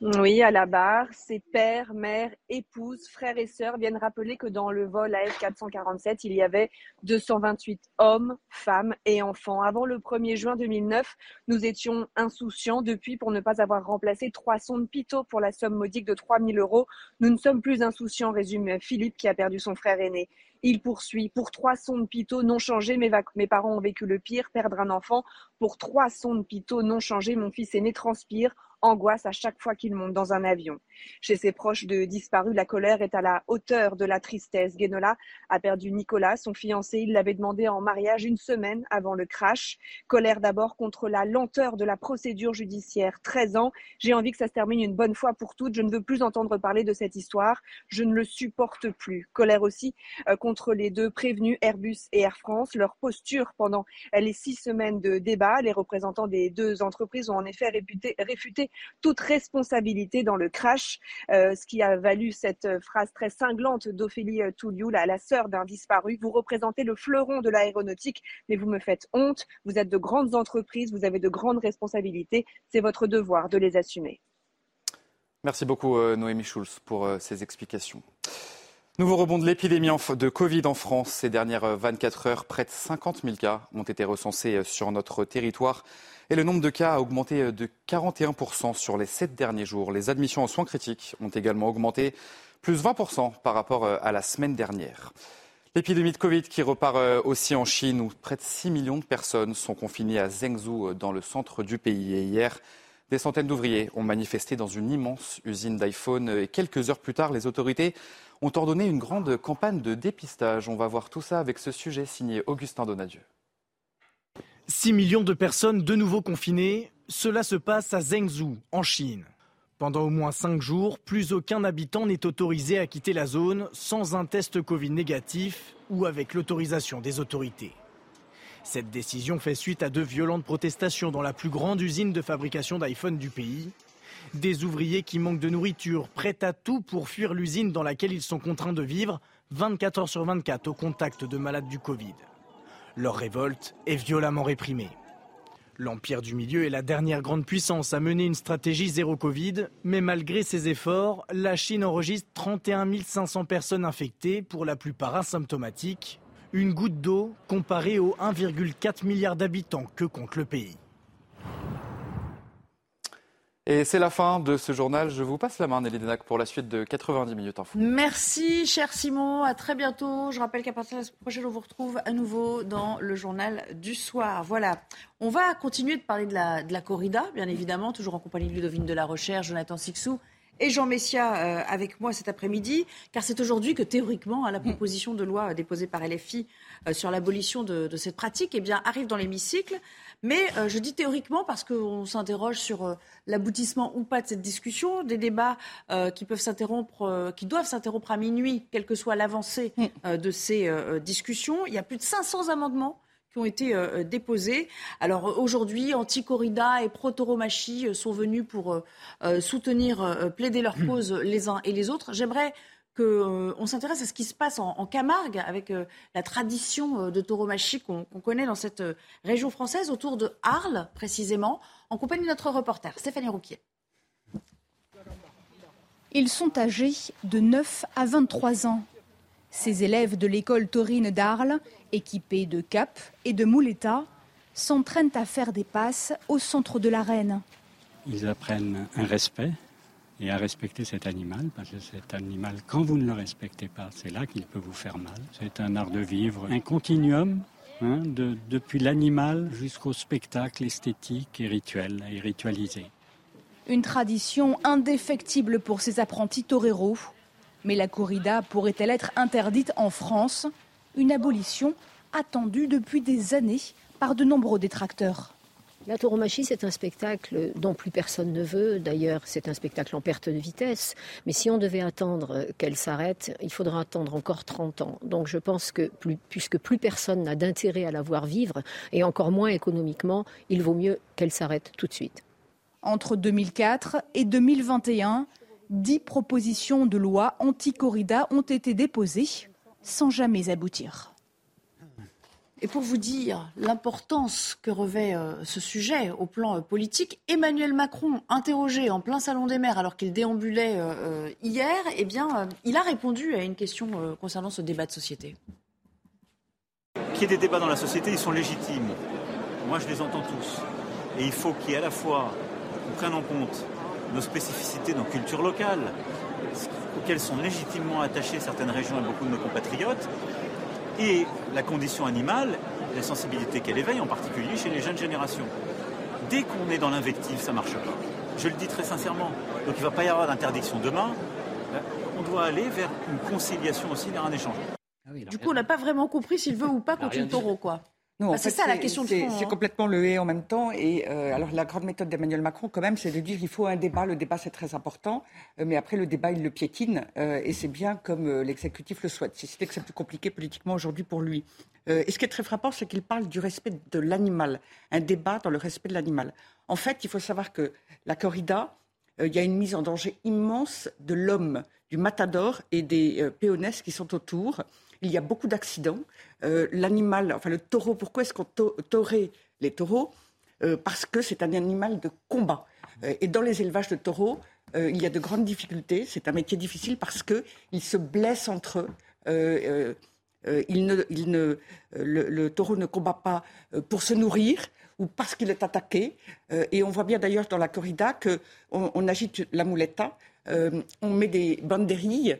Oui, à la barre, ses pères, mères, épouses, frères et sœurs viennent rappeler que dans le vol AF447, il y avait 228 hommes, femmes et enfants. Avant le 1er juin 2009, nous étions insouciants. Depuis, pour ne pas avoir remplacé trois sondes Pitot pour la somme modique de 3000 euros, nous ne sommes plus insouciants, résume Philippe qui a perdu son frère aîné. Il poursuit. Pour trois sondes Pitot non changées, mes, mes, parents ont vécu le pire, perdre un enfant. Pour trois sondes Pitot non changées, mon fils aîné transpire angoisse à chaque fois qu'il monte dans un avion. Chez ses proches de disparus, la colère est à la hauteur de la tristesse. Guénola a perdu Nicolas, son fiancé. Il l'avait demandé en mariage une semaine avant le crash. Colère d'abord contre la lenteur de la procédure judiciaire. 13 ans. J'ai envie que ça se termine une bonne fois pour toutes. Je ne veux plus entendre parler de cette histoire. Je ne le supporte plus. Colère aussi euh, contre les deux prévenus, Airbus et Air France. Leur posture pendant les six semaines de débat. Les représentants des deux entreprises ont en effet réfuté toute responsabilité dans le crash, ce qui a valu cette phrase très cinglante d'Ophélie Touliou, la, la sœur d'un disparu. Vous représentez le fleuron de l'aéronautique, mais vous me faites honte. Vous êtes de grandes entreprises, vous avez de grandes responsabilités. C'est votre devoir de les assumer. Merci beaucoup Noémie Schulz pour ces explications. Nouveau rebond de l'épidémie de Covid en France. Ces dernières 24 heures, près de 50 000 cas ont été recensés sur notre territoire. Et le nombre de cas a augmenté de 41% sur les sept derniers jours. Les admissions en soins critiques ont également augmenté, plus 20% par rapport à la semaine dernière. L'épidémie de Covid qui repart aussi en Chine, où près de 6 millions de personnes sont confinées à Zhengzhou, dans le centre du pays. Et hier, des centaines d'ouvriers ont manifesté dans une immense usine d'iPhone. Et quelques heures plus tard, les autorités ont ordonné une grande campagne de dépistage. On va voir tout ça avec ce sujet signé Augustin Donadieu. 6 millions de personnes de nouveau confinées, cela se passe à Zhengzhou, en Chine. Pendant au moins 5 jours, plus aucun habitant n'est autorisé à quitter la zone sans un test Covid négatif ou avec l'autorisation des autorités. Cette décision fait suite à de violentes protestations dans la plus grande usine de fabrication d'iPhone du pays. Des ouvriers qui manquent de nourriture, prêts à tout pour fuir l'usine dans laquelle ils sont contraints de vivre 24 heures sur 24 au contact de malades du Covid. Leur révolte est violemment réprimée. L'Empire du Milieu est la dernière grande puissance à mener une stratégie zéro Covid, mais malgré ses efforts, la Chine enregistre 31 500 personnes infectées, pour la plupart asymptomatiques, une goutte d'eau comparée aux 1,4 milliard d'habitants que compte le pays. Et c'est la fin de ce journal. Je vous passe la main, Nelly Denac, pour la suite de 90 minutes info. Merci, cher Simon. À très bientôt. Je rappelle qu'à partir de semaine prochaine, on vous retrouve à nouveau dans le journal du soir. Voilà. On va continuer de parler de la, corrida, bien évidemment, toujours en compagnie de Ludovine de la Recherche, Jonathan Sixou et Jean Messia euh, avec moi cet après-midi, car c'est aujourd'hui que théoriquement, à la proposition de loi déposée par LFI euh, sur l'abolition de, de, cette pratique, eh bien, arrive dans l'hémicycle. Mais euh, je dis théoriquement parce qu'on s'interroge sur euh, l'aboutissement ou pas de cette discussion, des débats euh, qui peuvent s'interrompre, qui doivent s'interrompre à minuit, quelle que soit l'avancée de ces discussions. Il y a plus de 500 amendements qui ont été déposés. Alors aujourd'hui, Anti-Corrida et Pro-Tauromachi sont venus pour soutenir, plaider leur cause les uns et les autres. J'aimerais qu'on euh, s'intéresse à ce qui se passe en, Camargue avec euh, la tradition euh, de tauromachie qu'on connaît dans cette région française, autour de Arles précisément, en compagnie de notre reporter Stéphanie Rouquier. Ils sont âgés de 9 à 23 ans. Ces élèves de l'école taurine d'Arles, équipés de capes et de mouletas, s'entraînent à faire des passes au centre de l'arène. Ils apprennent un respect et à respecter cet animal, parce que cet animal, quand vous ne le respectez pas, c'est là qu'il peut vous faire mal. C'est un art de vivre, un continuum, hein, de, depuis l'animal jusqu'au spectacle esthétique et rituel, et ritualisé. Une tradition indéfectible pour ces apprentis toreros. Mais la corrida pourrait-elle être interdite en France? Une abolition attendue depuis des années par de nombreux détracteurs. La tauromachie, c'est un spectacle dont plus personne ne veut. D'ailleurs, c'est un spectacle en perte de vitesse. Mais si on devait attendre qu'elle s'arrête, il faudra attendre encore 30 ans. Donc je pense que puisque plus personne n'a d'intérêt à la voir vivre, et encore moins économiquement, il vaut mieux qu'elle s'arrête tout de suite. Entre 2004 et 2021, dix propositions de loi anti-corrida ont été déposées sans jamais aboutir. Et pour vous dire l'importance que revêt euh, ce sujet au plan euh, politique, Emmanuel Macron, interrogé en plein salon des maires alors qu'il déambulait euh, hier, eh bien, il a répondu à une question concernant ce débat de société. Qu'il y ait des débats dans la société, ils sont légitimes. Moi, je les entends tous. Et il faut qu'il y ait à la fois, qu'on prenne en compte nos spécificités, nos cultures locales, auxquelles sont légitimement attachées certaines régions et beaucoup de nos compatriotes, et la condition animale, la sensibilité qu'elle éveille, en particulier chez les jeunes générations. Dès qu'on est dans l'invective, ça ne marche pas. Je le dis très sincèrement. Donc il ne va pas y avoir d'interdiction demain. Euh, on doit aller vers une conciliation aussi, vers un échange. Ah du coup, on n'a pas vraiment compris s'il veut ou pas continuer le taureau, quoi. Non, c'est ça la question de fond. C'est hein. complètement le et en même temps. Et euh, alors la grande méthode d'Emmanuel Macron, quand même, c'est de dire qu'il faut un débat. Le débat, c'est très important. Euh, mais après, le débat, il le piétine. Euh, et c'est bien comme l'exécutif le souhaite. Si c'était que c'est plus compliqué politiquement aujourd'hui pour lui. Et ce qui est très frappant, c'est qu'il parle du respect de l'animal, un débat dans le respect de l'animal. En fait, il faut savoir que la corrida, il y a une mise en danger immense de l'homme, du matador et des péonesses qui sont autour. Il y a beaucoup d'accidents. L'animal, enfin le taureau, pourquoi est-ce qu'on taurait les taureaux? Parce que c'est un animal de combat. et dans les élevages de taureaux, il y a de grandes difficultés. C'est un métier difficile parce qu'ils se blessent entre eux. Euh, il ne, le, taureau ne combat pas euh, pour se nourrir ou parce qu'il est attaqué. Euh, et on voit bien d'ailleurs dans la corrida qu'on on agite la muleta, on met des banderilles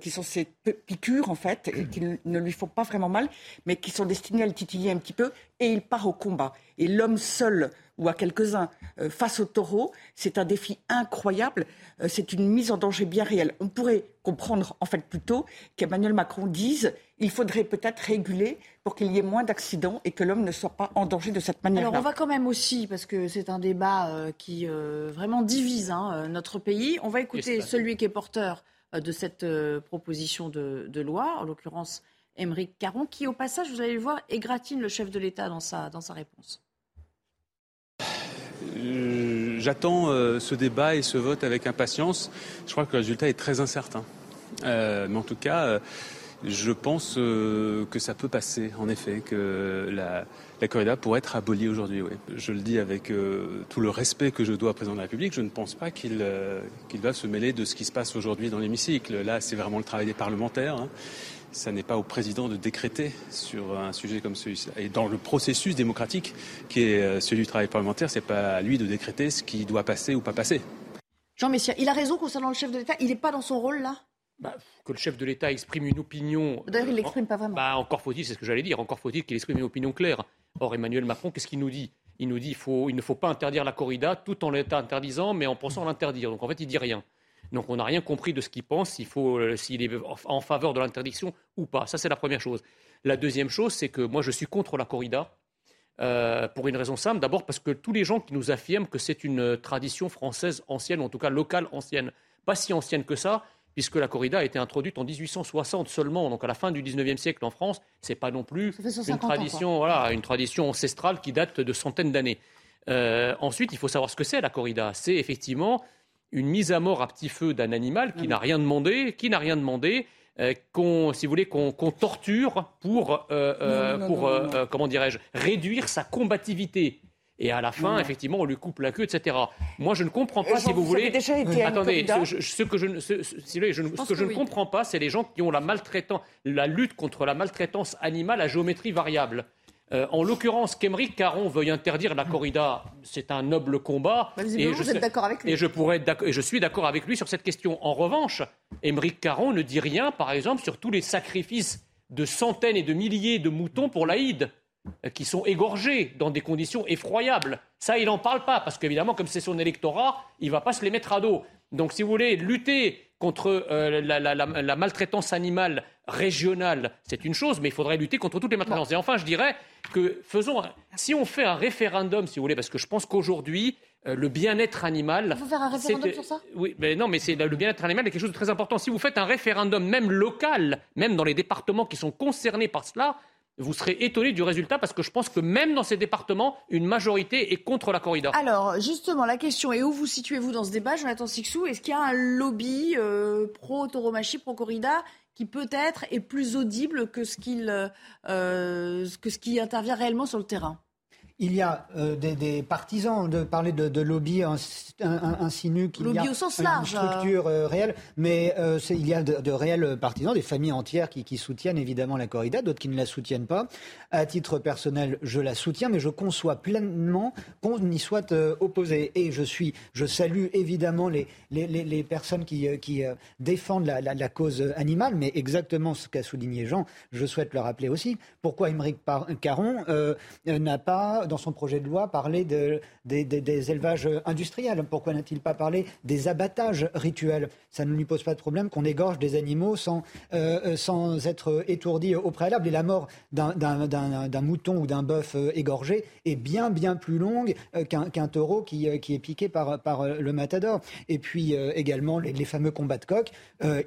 qui sont ces piqûres en fait, et qui ne lui font pas vraiment mal, mais qui sont destinées à le titiller un petit peu, et il part au combat. Et l'homme seul ou à quelques-uns face au taureau, c'est un défi incroyable, c'est une mise en danger bien réelle. On pourrait comprendre en fait plutôt qu'Emmanuel Macron dise il faudrait peut-être réguler pour qu'il y ait moins d'accidents et que l'homme ne soit pas en danger de cette manière-là. Alors on va quand même aussi, parce que c'est un débat euh, qui euh, vraiment divise hein, euh, notre pays, on va écouter celui qui est porteur de cette proposition de, loi, en l'occurrence Émeric Caron, qui au passage, vous allez le voir, égratine le chef de l'État dans sa, dans sa réponse. J'attends ce débat et ce vote avec impatience. Je crois que le résultat est très incertain. mais en tout cas, je pense euh, que ça peut passer, en effet, que la, corrida pourrait être abolie aujourd'hui. Je le dis avec euh, tout le respect que je dois au président de la République. Je ne pense pas qu'il euh, va se mêler de ce qui se passe aujourd'hui dans l'hémicycle. Là, c'est vraiment le travail des parlementaires. Hein. Ça n'est pas au président de décréter sur un sujet comme celui-ci. Et dans le processus démocratique qui est celui du travail parlementaire, c'est pas à lui de décréter ce qui doit passer ou pas passer. Jean Messia, il a raison concernant le chef de l'État. Il n'est pas dans son rôle là? Bah, que le chef de l'État exprime une opinion. D'ailleurs, il ne l'exprime pas vraiment. Bah, encore faut-il, c'est ce que j'allais dire, encore faut-il qu'il exprime une opinion claire. Or, Emmanuel Macron, qu'est-ce qu'il nous dit? Il nous dit qu'il ne faut pas interdire la corrida tout en l'interdisant, mais en pensant l'interdire. Donc en fait, il dit rien. Donc on n'a rien compris de ce qu'il pense, s'il euh, s'il est en faveur de l'interdiction ou pas. Ça, c'est la première chose. La deuxième chose, c'est que moi, je suis contre la corrida. Euh, pour une raison simple. D'abord parce que tous les gens qui nous affirment que c'est une tradition française ancienne, ou en tout cas locale ancienne, pas si ancienne que ça, puisque la corrida a été introduite en 1860 seulement, donc à la fin du 19e siècle en France. Ce n'est pas non plus une tradition, voilà, une tradition ancestrale qui date de centaines d'années. Euh, ensuite, il faut savoir ce que c'est la corrida. C'est effectivement une mise à mort à petit feu d'un animal qui n'a rien demandé, qui n'a rien demandé, euh, qu'on, si vous voulez, qu'on torture pour, euh, pour comment dirais-je, réduire sa combativie. Et à la fin, effectivement, on lui coupe la queue, etc. Moi, je ne comprends pas, si vous, voulez. Attendez, ce, que je, ce, que je ne comprends pas, c'est les gens qui ont la maltraitance, la lutte contre la maltraitance animale à géométrie variable. Euh, en l'occurrence, qu'Emeric Caron veuille interdire la corrida, c'est un noble combat. et je, avec lui. Et je, pourrais et je suis d'accord avec lui sur cette question. En revanche, Émeric Caron ne dit rien, par exemple, sur tous les sacrifices de centaines et de milliers de moutons pour l'Aïd. Euh, qui sont égorgés dans des conditions effroyables. Ça, il n'en parle pas, parce qu'évidemment, comme c'est son électorat, il ne va pas se les mettre à dos. Donc, si vous voulez lutter contre euh, la, maltraitance animale régionale, c'est une chose, mais il faudrait lutter contre toutes les maltraitances. Et enfin, je dirais que faisons, si on fait un référendum, si vous voulez, parce que je pense qu'aujourd'hui, euh, le bien-être animal. Il faut faire un référendum sur ça? Oui, mais non, mais c'est le bien-être animal est quelque chose de très important. Si vous faites un référendum, même local, même dans les départements qui sont concernés par cela, vous serez étonné du résultat parce que je pense que même dans ces départements, une majorité est contre la corrida. Alors, justement, la question est où vous situez-vous dans ce débat, Jonathan Sixou? Est-ce qu'il y a un lobby euh, pro-tauromachie, pro-corrida qui peut-être est plus audible que ce, euh, que ce qui intervient réellement sur le terrain? Il y a euh, des, partisans de parler de, lobby insinue qu'il y a au sens large, une structure euh, réelle, mais euh, il y a de, réels partisans, des familles entières qui, qui soutiennent évidemment la corrida, d'autres qui ne la soutiennent pas. À titre personnel, je la soutiens, mais je conçois pleinement qu'on y soit opposé. Et je suis, je salue évidemment les, les, les, personnes qui, qui défendent la, la, cause animale, mais exactement ce qu'a souligné Jean, je souhaite le rappeler aussi. Pourquoi Émeric Caron n'a pas dans son projet de loi, parler de, des élevages industriels Pourquoi n'a-t-il pas parlé des abattages rituels? Ça ne lui pose pas de problème qu'on égorge des animaux sans, sans être étourdi au préalable. Et la mort d'un mouton ou d'un bœuf égorgé est bien, bien plus longue qu'un taureau qui, qui, est piqué par, par le matador. Et puis également les, les, fameux combats de coq,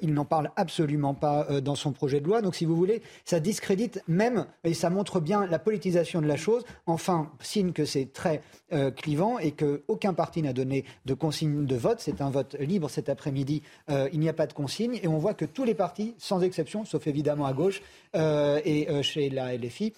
il n'en parle absolument pas dans son projet de loi. Donc si vous voulez, ça discrédite même, et ça montre bien la politisation de la chose. Enfin, signe que c'est très euh, clivant et qu'aucun parti n'a donné de consigne de vote. C'est un vote libre cet après-midi. Euh, il n'y a pas de consigne. Et on voit que tous les partis, sans exception, sauf évidemment à gauche euh, et chez la LFI,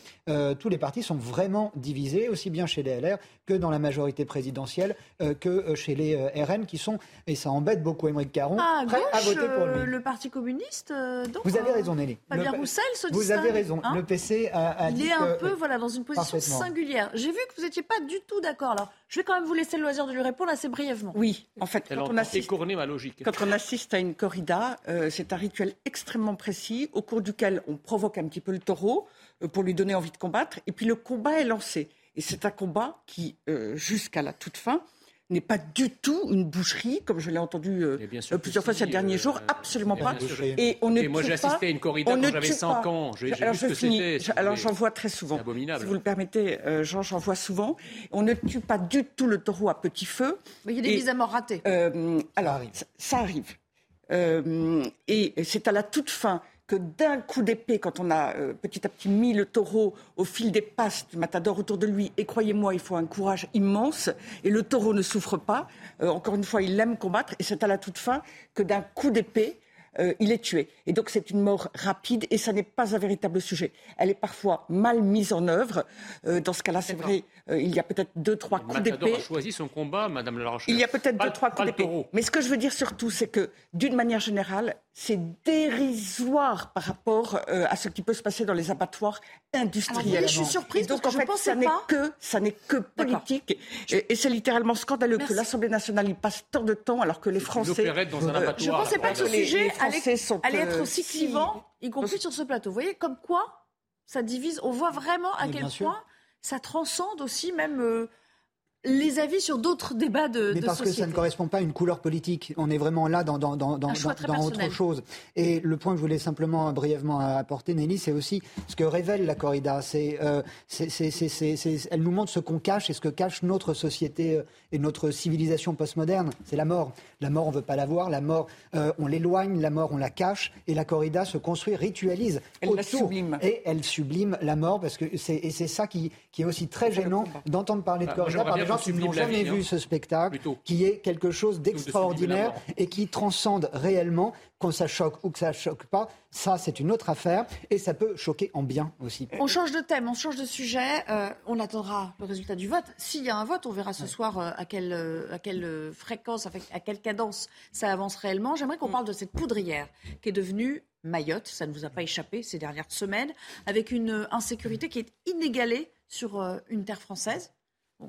tous les partis sont vraiment divisés, aussi bien chez les LR que dans la majorité présidentielle, que chez les RN qui sont, et ça embête beaucoup Émeric Caron, ah, prêts à voter pour lui. le Parti communiste, donc, Vous avez raison, Nelly. Fabien Roussel se Vous avez raison. Hein le PC a, Il est un peu voilà, dans une position singulière. J'ai vu que vous n'étiez pas du tout d'accord. Alors, je vais quand même vous laisser le loisir de lui répondre assez brièvement. Oui, en fait, quand on, assiste, ma logique. quand on assiste à une corrida, euh, c'est un rituel extrêmement précis au cours duquel on provoque un petit peu le taureau euh, pour lui donner envie de combattre. Et puis le combat est lancé. Et c'est un combat qui, euh, jusqu'à la toute fin, n'est pas du tout une boucherie, comme je l'ai entendu euh, plusieurs fois ces derniers jours, euh, absolument pas. Et on ne moi, j'ai assisté à une corrida quand j'avais 5 ans. alors, je finis. alors j'en vois très souvent. Si vous le permettez, euh, Jean, j'en vois souvent. On ne tue pas du tout le taureau à petit feu. Mais il y a des mises à mort ratées. alors, ça arrive. et c'est à la toute fin que d'un coup d'épée, quand on a euh, petit à petit mis le taureau au fil des passes du matador autour de lui, et croyez-moi, il faut un courage immense, et le taureau ne souffre pas, euh, encore une fois, il aime combattre, et c'est à la toute fin que d'un coup d'épée, euh, il est tué. Et donc c'est une mort rapide et ça n'est pas un véritable sujet. Elle est parfois mal mise en œuvre. Euh, dans ce cas-là, c'est vrai, euh, il y a peut-être deux, trois coups d'épée. a choisi son combat, Madame la Il y a peut-être deux, trois coups d'épée. Mais ce que je veux dire surtout, c'est que d'une manière générale, c'est dérisoire par rapport à ce qui peut se passer dans les abattoirs industriels. je suis surprise donc en fait, ça n'est que ça n'est que politique et, c'est littéralement scandaleux que l'Assemblée nationale y passe tant de temps alors que les Français. Dans un abattoir. Je pensais pas que ce sujet allait, être euh, aussi clivant, y compris sur ce plateau. Vous voyez, comme quoi ça divise. On voit vraiment à quel point ça transcende aussi même euh, les avis sur d'autres débats de, Mais parce que ça ne correspond pas à une couleur politique. On est vraiment là dans, dans, dans, dans, dans autre chose. Et le point que je voulais simplement brièvement apporter, Nelly, c'est aussi ce que révèle la corrida. C'est, euh, elle nous montre ce qu'on cache et ce que cache notre société euh, et notre civilisation postmoderne. C'est la mort. La mort, on ne veut pas la voir. La mort, euh, on l'éloigne. La mort, on la cache. Et la corrida se construit, ritualise. Elle la sublime. Et elle sublime la mort parce que c'est, et c'est ça qui, qui est aussi très gênant d'entendre parler de bah, corrida par gens qui n'ont jamais vu hein. ce spectacle, qui est quelque chose d'extraordinaire et qui transcende réellement, qu'on ça choque ou que ça choque pas. Ça, c'est une autre affaire et ça peut choquer en bien aussi. On change de thème, on change de sujet. Euh, on attendra le résultat du vote. S'il y a un vote, on verra ce soir euh, à, quelle, euh, à quelle fréquence, à quelle cadence ça avance réellement. J'aimerais qu'on mm. parle de cette poudrière qui est devenue Mayotte. Ça ne vous a pas échappé ces dernières semaines, avec une insécurité qui est inégalée sur une terre française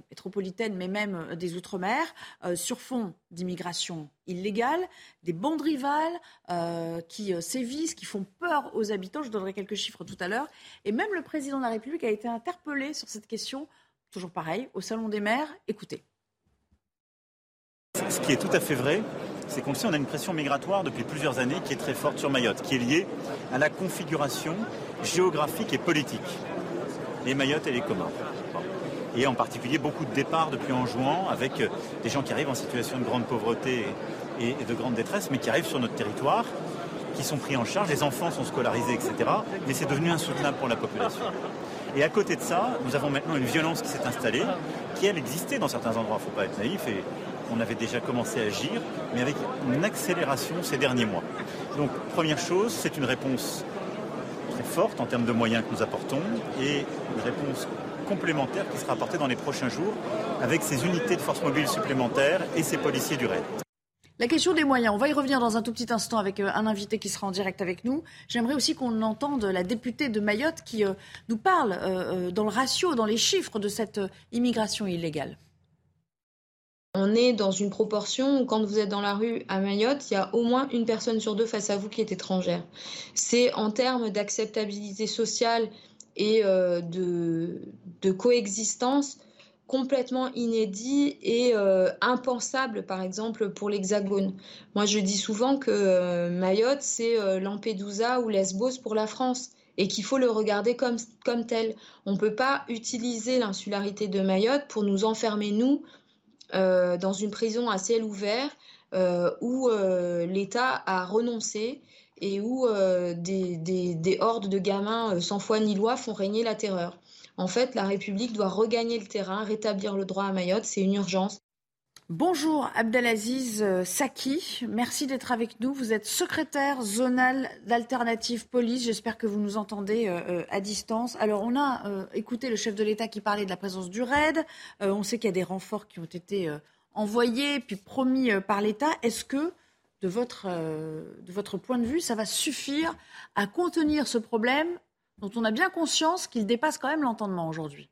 métropolitaine, mais même euh, des Outre-mer, euh, sur fond d'immigration illégale, des bandes rivales euh, qui sévissent, qui font peur aux habitants. Je donnerai quelques chiffres tout à l'heure. Et même le président de la République a été interpellé sur cette question, toujours pareil, au Salon des maires. Écoutez. Ce qui est tout à fait vrai, c'est qu'on sait, on a une pression migratoire depuis plusieurs années qui est très forte sur Mayotte, qui est liée à la configuration géographique et politique. Les Mayotte et les Comores et en particulier beaucoup de départs depuis en juin avec euh, des gens qui arrivent en situation de grande pauvreté et, de grande détresse, mais qui arrivent sur notre territoire, qui sont pris en charge, les enfants sont scolarisés, etc. Mais c'est devenu insoutenable pour la population. Et à côté de ça, nous avons maintenant une violence qui s'est installée, qui elle existait dans certains endroits, il ne faut pas être naïf, et on avait déjà commencé à agir, mais avec une accélération ces derniers mois. Donc première chose, c'est une réponse très forte en termes de moyens que nous apportons, et une réponse complémentaire qui sera apporté dans les prochains jours avec ces unités de force mobile supplémentaires et ces policiers du RAID. La question des moyens, on va y revenir dans un tout petit instant avec euh, un invité qui sera en direct avec nous. J'aimerais aussi qu'on entende la députée de Mayotte qui euh, nous parle euh, dans le ratio, dans les chiffres de cette immigration illégale. On est dans une proportion où quand vous êtes dans la rue à Mayotte, il y a au moins une personne sur deux face à vous qui est étrangère. C'est en termes d'acceptabilité sociale et de, de, coexistence complètement inédit et impensable, par exemple, pour l'Hexagone. Moi, je dis souvent que Mayotte, c'est Lampedusa ou Lesbos pour la France et qu'il faut le regarder comme, comme tel. On ne peut pas utiliser l'insularité de Mayotte pour nous enfermer, nous, euh, dans une prison à ciel ouvert euh, où euh, l'État a renoncé et où des, des, des, hordes de gamins sans foi ni loi font régner la terreur. En fait, la République doit regagner le terrain, rétablir le droit à Mayotte, c'est une urgence. Bonjour Abdelaziz euh, Saki, merci d'être avec nous. Vous êtes secrétaire zonal d'Alternative Police. J'espère que vous nous entendez euh, euh, à distance. Alors on a écouté le chef de l'État qui parlait de la présence du RAID. on sait qu'il y a des renforts qui ont été envoyés puis promis par l'État. Est-ce que de votre, de votre point de vue, ça va suffire à contenir ce problème dont on a bien conscience qu'il dépasse quand même l'entendement aujourd'hui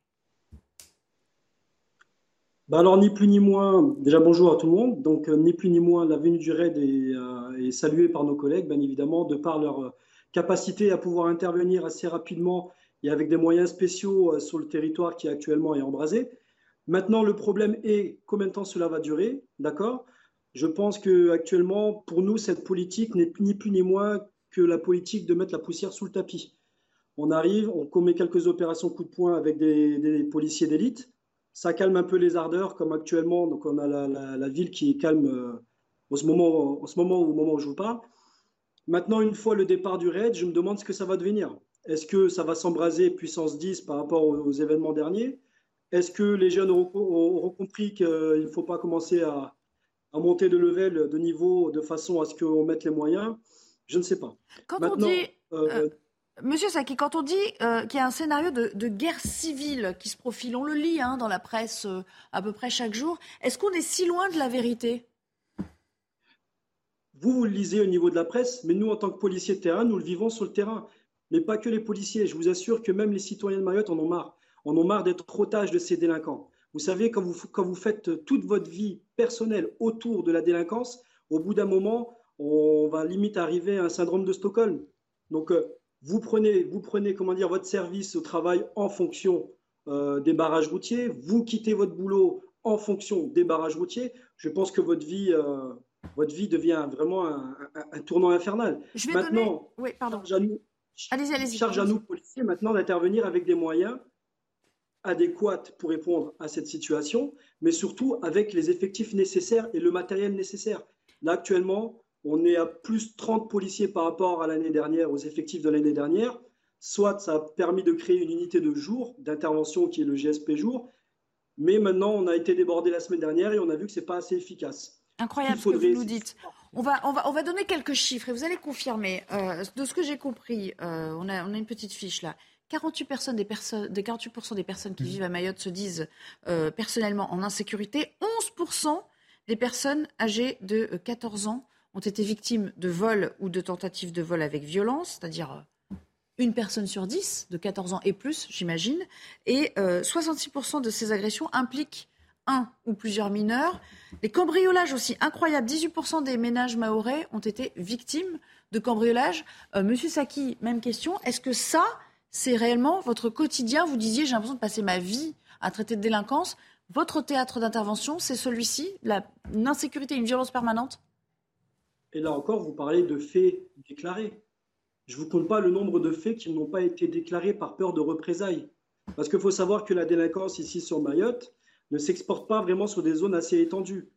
bah alors, ni plus ni moins, déjà bonjour à tout le monde. Donc, euh, ni plus ni moins, la venue du RAID est, euh, saluée par nos collègues, bien évidemment, de par leur euh, capacité à pouvoir intervenir assez rapidement et avec des moyens spéciaux sur le territoire qui actuellement est embrasé. Maintenant, le problème est combien de temps cela va durer, d'accord? Je pense que actuellement, pour nous, cette politique n'est ni plus ni moins que la politique de mettre la poussière sous le tapis. On arrive, on commet quelques opérations coup de poing avec des policiers d'élite ça calme un peu les ardeurs, comme actuellement. Donc, on a la, ville qui est calme euh, en, ce moment, en ce moment au moment où je vous parle. Maintenant, une fois le départ du raid, je me demande ce que ça va devenir. Est-ce que ça va s'embraser puissance 10 par rapport aux, événements derniers? Est-ce que les jeunes auront, compris qu'il ne faut pas commencer à, monter de level, de niveau, de façon à ce qu'on mette les moyens Je ne sais pas. Quand on dit. Euh, euh, Monsieur Saki, quand on dit euh, qu'il y a un scénario de, guerre civile qui se profile, on le lit hein, dans la presse euh, à peu près chaque jour, est-ce qu'on est si loin de la vérité? Vous, vous le lisez au niveau de la presse, mais nous, en tant que policiers de terrain, nous le vivons sur le terrain. Mais pas que les policiers. Je vous assure que même les citoyens de Mayotte en ont marre. En ont marre d'être otages de ces délinquants. Vous savez, quand vous, quand vous faites toute votre vie personnelle autour de la délinquance, au bout d'un moment, on va limite arriver à un syndrome de Stockholm. Donc, euh, vous prenez, vous prenez comment dire, votre service au travail en fonction euh, des barrages routiers, vous quittez votre boulot en fonction des barrages routiers, je pense que votre vie, euh, votre vie devient vraiment un, tournant infernal. Je vais maintenant, donner... oui, pardon. Charge à nous, allez allez charge à nous policiers maintenant d'intervenir avec des moyens adéquats pour répondre à cette situation, mais surtout avec les effectifs nécessaires et le matériel nécessaire. Là, actuellement, on est à plus 30 policiers par rapport à l'année dernière, aux effectifs de l'année dernière. Soit ça a permis de créer une unité de jour, d'intervention qui est le GSP jour, mais maintenant on a été débordé la semaine dernière et on a vu que ce n'est pas assez efficace. Incroyable ce que vous nous dites. On va, on, va, on va donner quelques chiffres et vous allez confirmer. Euh, de ce que j'ai compris, euh, on, a, on, a, une petite fiche là. 48%, personnes des, personnes, de 48 des personnes qui mmh. vivent à Mayotte se disent euh, personnellement en insécurité. 11% des personnes âgées de 14 ans ont été victimes de vol ou de tentatives de vol avec violence, c'est-à-dire euh, une personne sur dix de 14 ans et plus, j'imagine. Et 66% euh, de ces agressions impliquent un ou plusieurs mineurs. Les cambriolages aussi, incroyable. 18% des ménages maorais ont été victimes de cambriolages. Euh, Monsieur Saki, même question. Est-ce que ça, c'est réellement votre quotidien Vous disiez, j'ai l'impression de passer ma vie à traiter de délinquance. Votre théâtre d'intervention, c'est celui-ci, une insécurité, une violence permanente? Et là encore, vous parlez de faits déclarés. Je ne vous compte pas le nombre de faits qui n'ont pas été déclarés par peur de représailles. Parce qu'il faut savoir que la délinquance ici sur Mayotte ne s'exporte pas vraiment sur des zones assez étendues.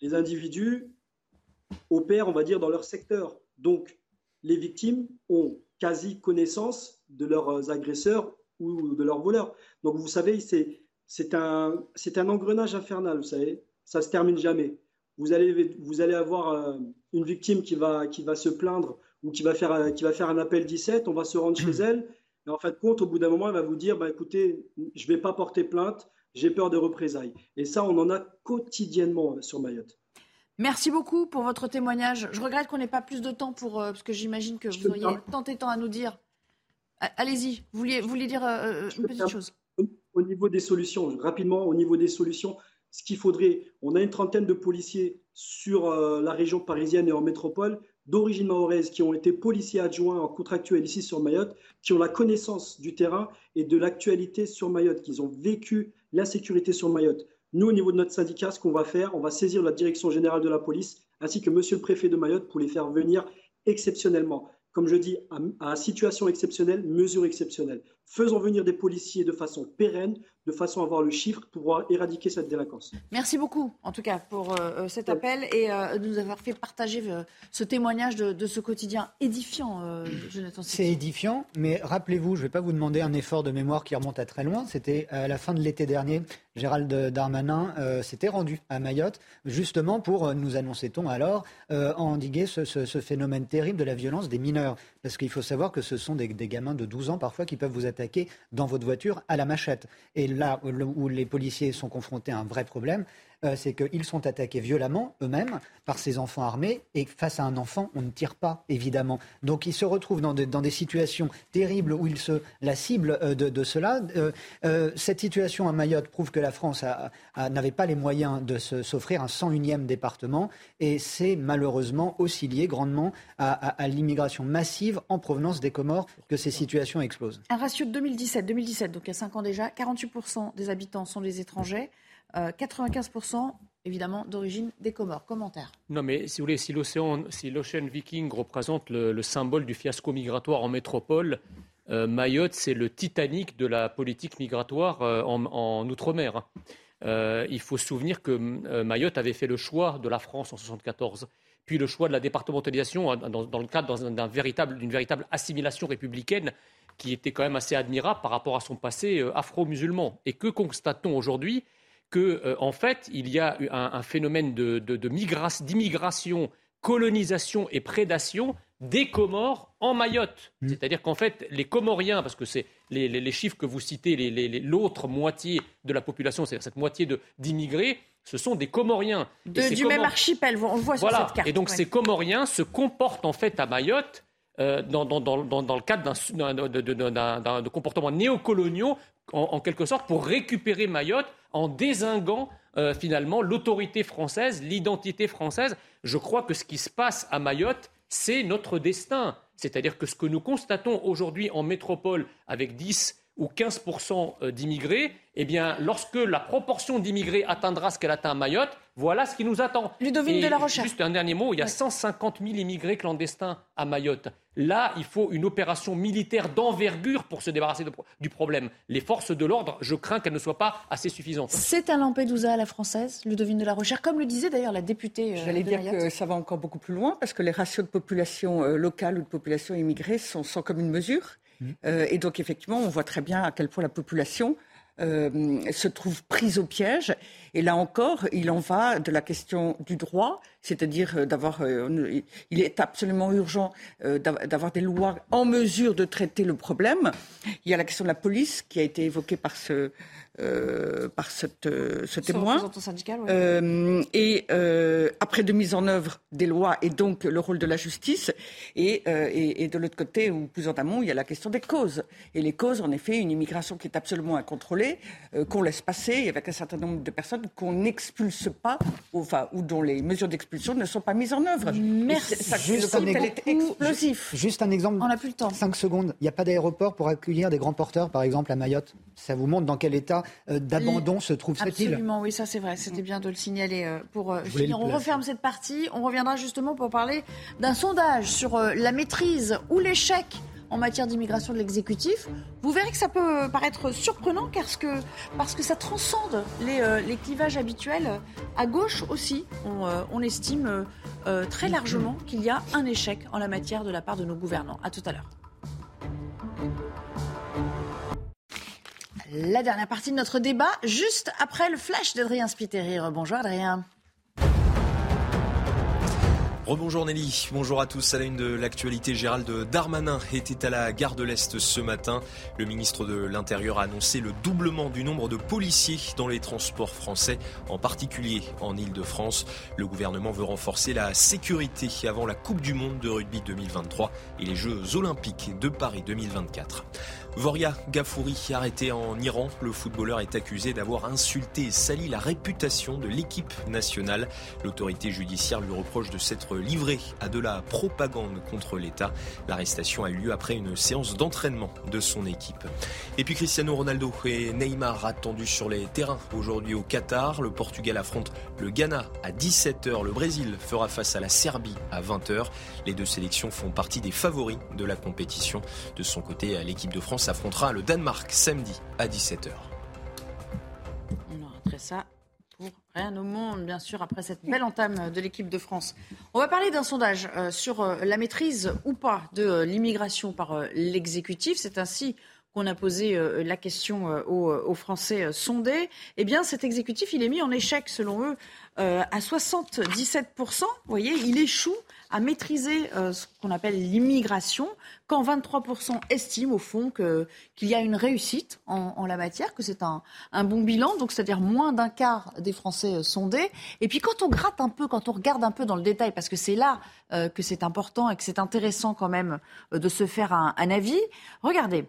Les individus opèrent, on va dire, dans leur secteur. Donc, les victimes ont quasi connaissance de leurs agresseurs ou de leurs voleurs. Donc, vous savez, c'est un, un engrenage infernal, vous savez. Ça ne se termine jamais vous allez, vous allez avoir euh, une victime qui va, qui va se plaindre ou qui va, faire, euh, qui va faire un appel 17, on va se rendre chez hmm. elle, et en fin de compte, au bout d'un moment, elle va vous dire, bah, écoutez, je ne vais pas porter plainte, j'ai peur de représailles. Et ça, on en a quotidiennement euh, sur Mayotte. Merci beaucoup pour votre témoignage. Je regrette qu'on n'ait pas plus de temps pour, parce que j'imagine que vous auriez tant et tant à nous dire. Allez-y, vous vouliez, vous vouliez dire une petite chose. Au niveau des solutions, rapidement, au niveau des solutions, ce qu'il faudrait, on a une trentaine de policiers sur euh, la région parisienne et en métropole, d'origine mahoraise qui ont été policiers adjoints en contractuel ici sur Mayotte, qui ont la connaissance du terrain et de l'actualité sur Mayotte, qui ont vécu l'insécurité sur Mayotte. Nous, au niveau de notre syndicat, ce qu'on va faire, on va saisir la direction générale de la police ainsi que monsieur le préfet de Mayotte pour les faire venir exceptionnellement. Comme je dis, à, situation exceptionnelle, mesure exceptionnelle. Faisons venir des policiers de façon pérenne, de façon à avoir le chiffre pour pouvoir éradiquer cette délinquance. Merci beaucoup, en tout cas, pour euh, euh, cet appel et euh, de nous avoir fait partager ce témoignage de, ce quotidien édifiant, Jonathan. C'est édifiant, mais rappelez-vous, je ne vais pas vous demander un effort de mémoire qui remonte à très loin. C'était à la fin de l'été dernier, Gérald Darmanin s'était rendu à Mayotte, justement pour, nous annonçait-on alors, endiguer ce, phénomène terrible de la violence des mineurs. Parce qu'il faut savoir que ce sont des, gamins de 12 ans parfois qui peuvent vous attaquer dans votre voiture à la machette. Et là où les policiers sont confrontés à un vrai problème, euh, c'est qu'ils sont attaqués violemment eux-mêmes par ces enfants armés et face à un enfant, on ne tire pas, évidemment. Donc ils se retrouvent dans, des situations terribles où ils se la cible euh, de, cela. Euh, cette situation à Mayotte prouve que la France n'avait pas les moyens de s'offrir un 101e département et c'est malheureusement aussi lié grandement à, l'immigration massive en provenance des Comores que ces situations explosent. Un ratio de 2017-2017, donc il y a 5 ans déjà, 48% des habitants sont des étrangers. 95% euh, évidemment d'origine des Comores. Commentaire. Non, mais si vous voulez, si l'océan, l'Ocean Viking représente le, symbole du fiasco migratoire en métropole, euh, Mayotte, c'est le Titanic de la politique migratoire euh, en, Outre-mer. il faut se souvenir que Mayotte avait fait le choix de la France en 1974, puis le choix de la départementalisation dans, le cadre d'une véritable, assimilation républicaine qui était quand même assez admirable par rapport à son passé afro-musulman. Et que constate-t-on aujourd'hui? Qu'en euh, en fait, il y a un, un phénomène d'immigration, de, colonisation et prédation des Comores en Mayotte. Mm. C'est-à-dire qu'en fait, les Comoriens, parce que c'est les, chiffres que vous citez, l'autre moitié de la population, c'est-à-dire cette moitié d'immigrés, ce sont des Comoriens. du même archipel, on le voit sur cette carte. Et donc ces Comoriens se comportent en fait à Mayotte euh, dans, le cadre d'un de comportements en, quelque sorte, pour récupérer Mayotte en désinguant euh, finalement l'autorité française, l'identité française. Je crois que ce qui se passe à Mayotte, c'est notre destin. C'est-à-dire que ce que nous constatons aujourd'hui en métropole avec 10 ou 15 euh, d'immigrés, eh bien, lorsque la proportion d'immigrés atteindra ce qu'elle atteint à Mayotte, voilà ce qui nous attend. Ludovine de la Recherche. Juste un dernier mot, il y a 150 000 immigrés clandestins à Mayotte. Là, il faut une opération militaire d'envergure pour se débarrasser du problème. Les forces de l'ordre, je crains qu'elles ne soient pas assez suffisantes. C'est un Lampedusa à la française, Ludovine de la Recherche, comme le disait d'ailleurs la députée. Euh, J'allais dire que ça va encore beaucoup plus loin, parce que les ratios de population euh, locale ou de population immigrée sont sans commune mesure. Mmh. Euh, et donc, effectivement, on voit très bien à quel point la population se trouve prise au piège. Et là encore, il en va de la question du droit, c'est-à-dire d'avoir. il est absolument urgent d'avoir des lois en mesure de traiter le problème. Il y a la question de la police qui a été évoquée par ce, euh, par cette, euh, ce témoin. Syndical, euh, et après de mise en œuvre des lois et donc le rôle de la justice. Et, et, de l'autre côté, ou plus en amont, il y a la question des causes. Et les causes, en effet, une immigration qui est absolument incontrôlée, qu'on laisse passer avec un certain nombre de personnes qu'on n'expulse pas, ou, enfin, ou dont les mesures d'expulsion ne sont pas mises en œuvre. Merci. juste, un exemple, explosif. juste un exemple. On n'a plus le temps. 5 secondes. Il n'y a pas d'aéroport pour accueillir des grands porteurs, par exemple, à Mayotte. Ça vous montre dans quel état euh, d'abandon se trouve cette île. Absolument, oui, ça c'est vrai. C'était bien de le signaler euh, pour euh, finir. On referme cette partie. On reviendra justement pour parler d'un sondage sur la maîtrise ou l'échec en matière d'immigration de l'exécutif. Vous verrez que ça peut paraître surprenant parce que, parce que ça transcende les, clivages habituels. À gauche aussi, on, on estime très largement qu'il y a un échec en la matière de la part de nos gouvernants. À tout à l'heure. La dernière partie de notre débat, juste après le flash d'Adrien Spiteri. Bonjour Adrien. Rebonjour Nelly, bonjour à tous. À la une de l'actualité, Gérald Darmanin était à la gare de l'Est ce matin. Le ministre de l'Intérieur a annoncé le doublement du nombre de policiers dans les transports français, en particulier en Ile-de-France. Le gouvernement veut renforcer la sécurité avant la Coupe du Monde de rugby 2023 et les Jeux olympiques de Paris 2024. Voria Gafouri, arrêté en Iran, le footballeur est accusé d'avoir insulté et sali la réputation de l'équipe nationale. L'autorité judiciaire lui reproche de s'être livré à de la propagande contre l'État. L'arrestation a eu lieu après une séance d'entraînement de son équipe. Et puis Cristiano Ronaldo et Neymar attendus sur les terrains aujourd'hui au Qatar. Le Portugal affronte le Ghana à 17h. Le Brésil fera face à la Serbie à 20h. Les deux sélections font partie des favoris de la compétition. De son côté, l'équipe de France affrontera le Danemark samedi à 17h. On arrêterait ça pour rien au monde, bien sûr, après cette belle entame de l'équipe de France. On va parler d'un sondage euh, sur euh, la maîtrise ou pas de euh, l'immigration par l'exécutif. C'est ainsi qu'on a posé la question aux, Français sondés. Eh bien, cet exécutif, il est mis en échec, selon eux, à 77%. Vous voyez, il échoue à maîtriser euh, ce qu'on appelle l'immigration, quand 23% estiment au fond qu'il y a une réussite en, la matière, que c'est un, bon bilan, donc c'est-à-dire moins d'un quart des Français euh, sondés. Et puis quand on gratte un peu, quand on regarde un peu dans le détail, parce que c'est là euh, que c'est important et que c'est intéressant quand même de se faire un, un avis, regardez.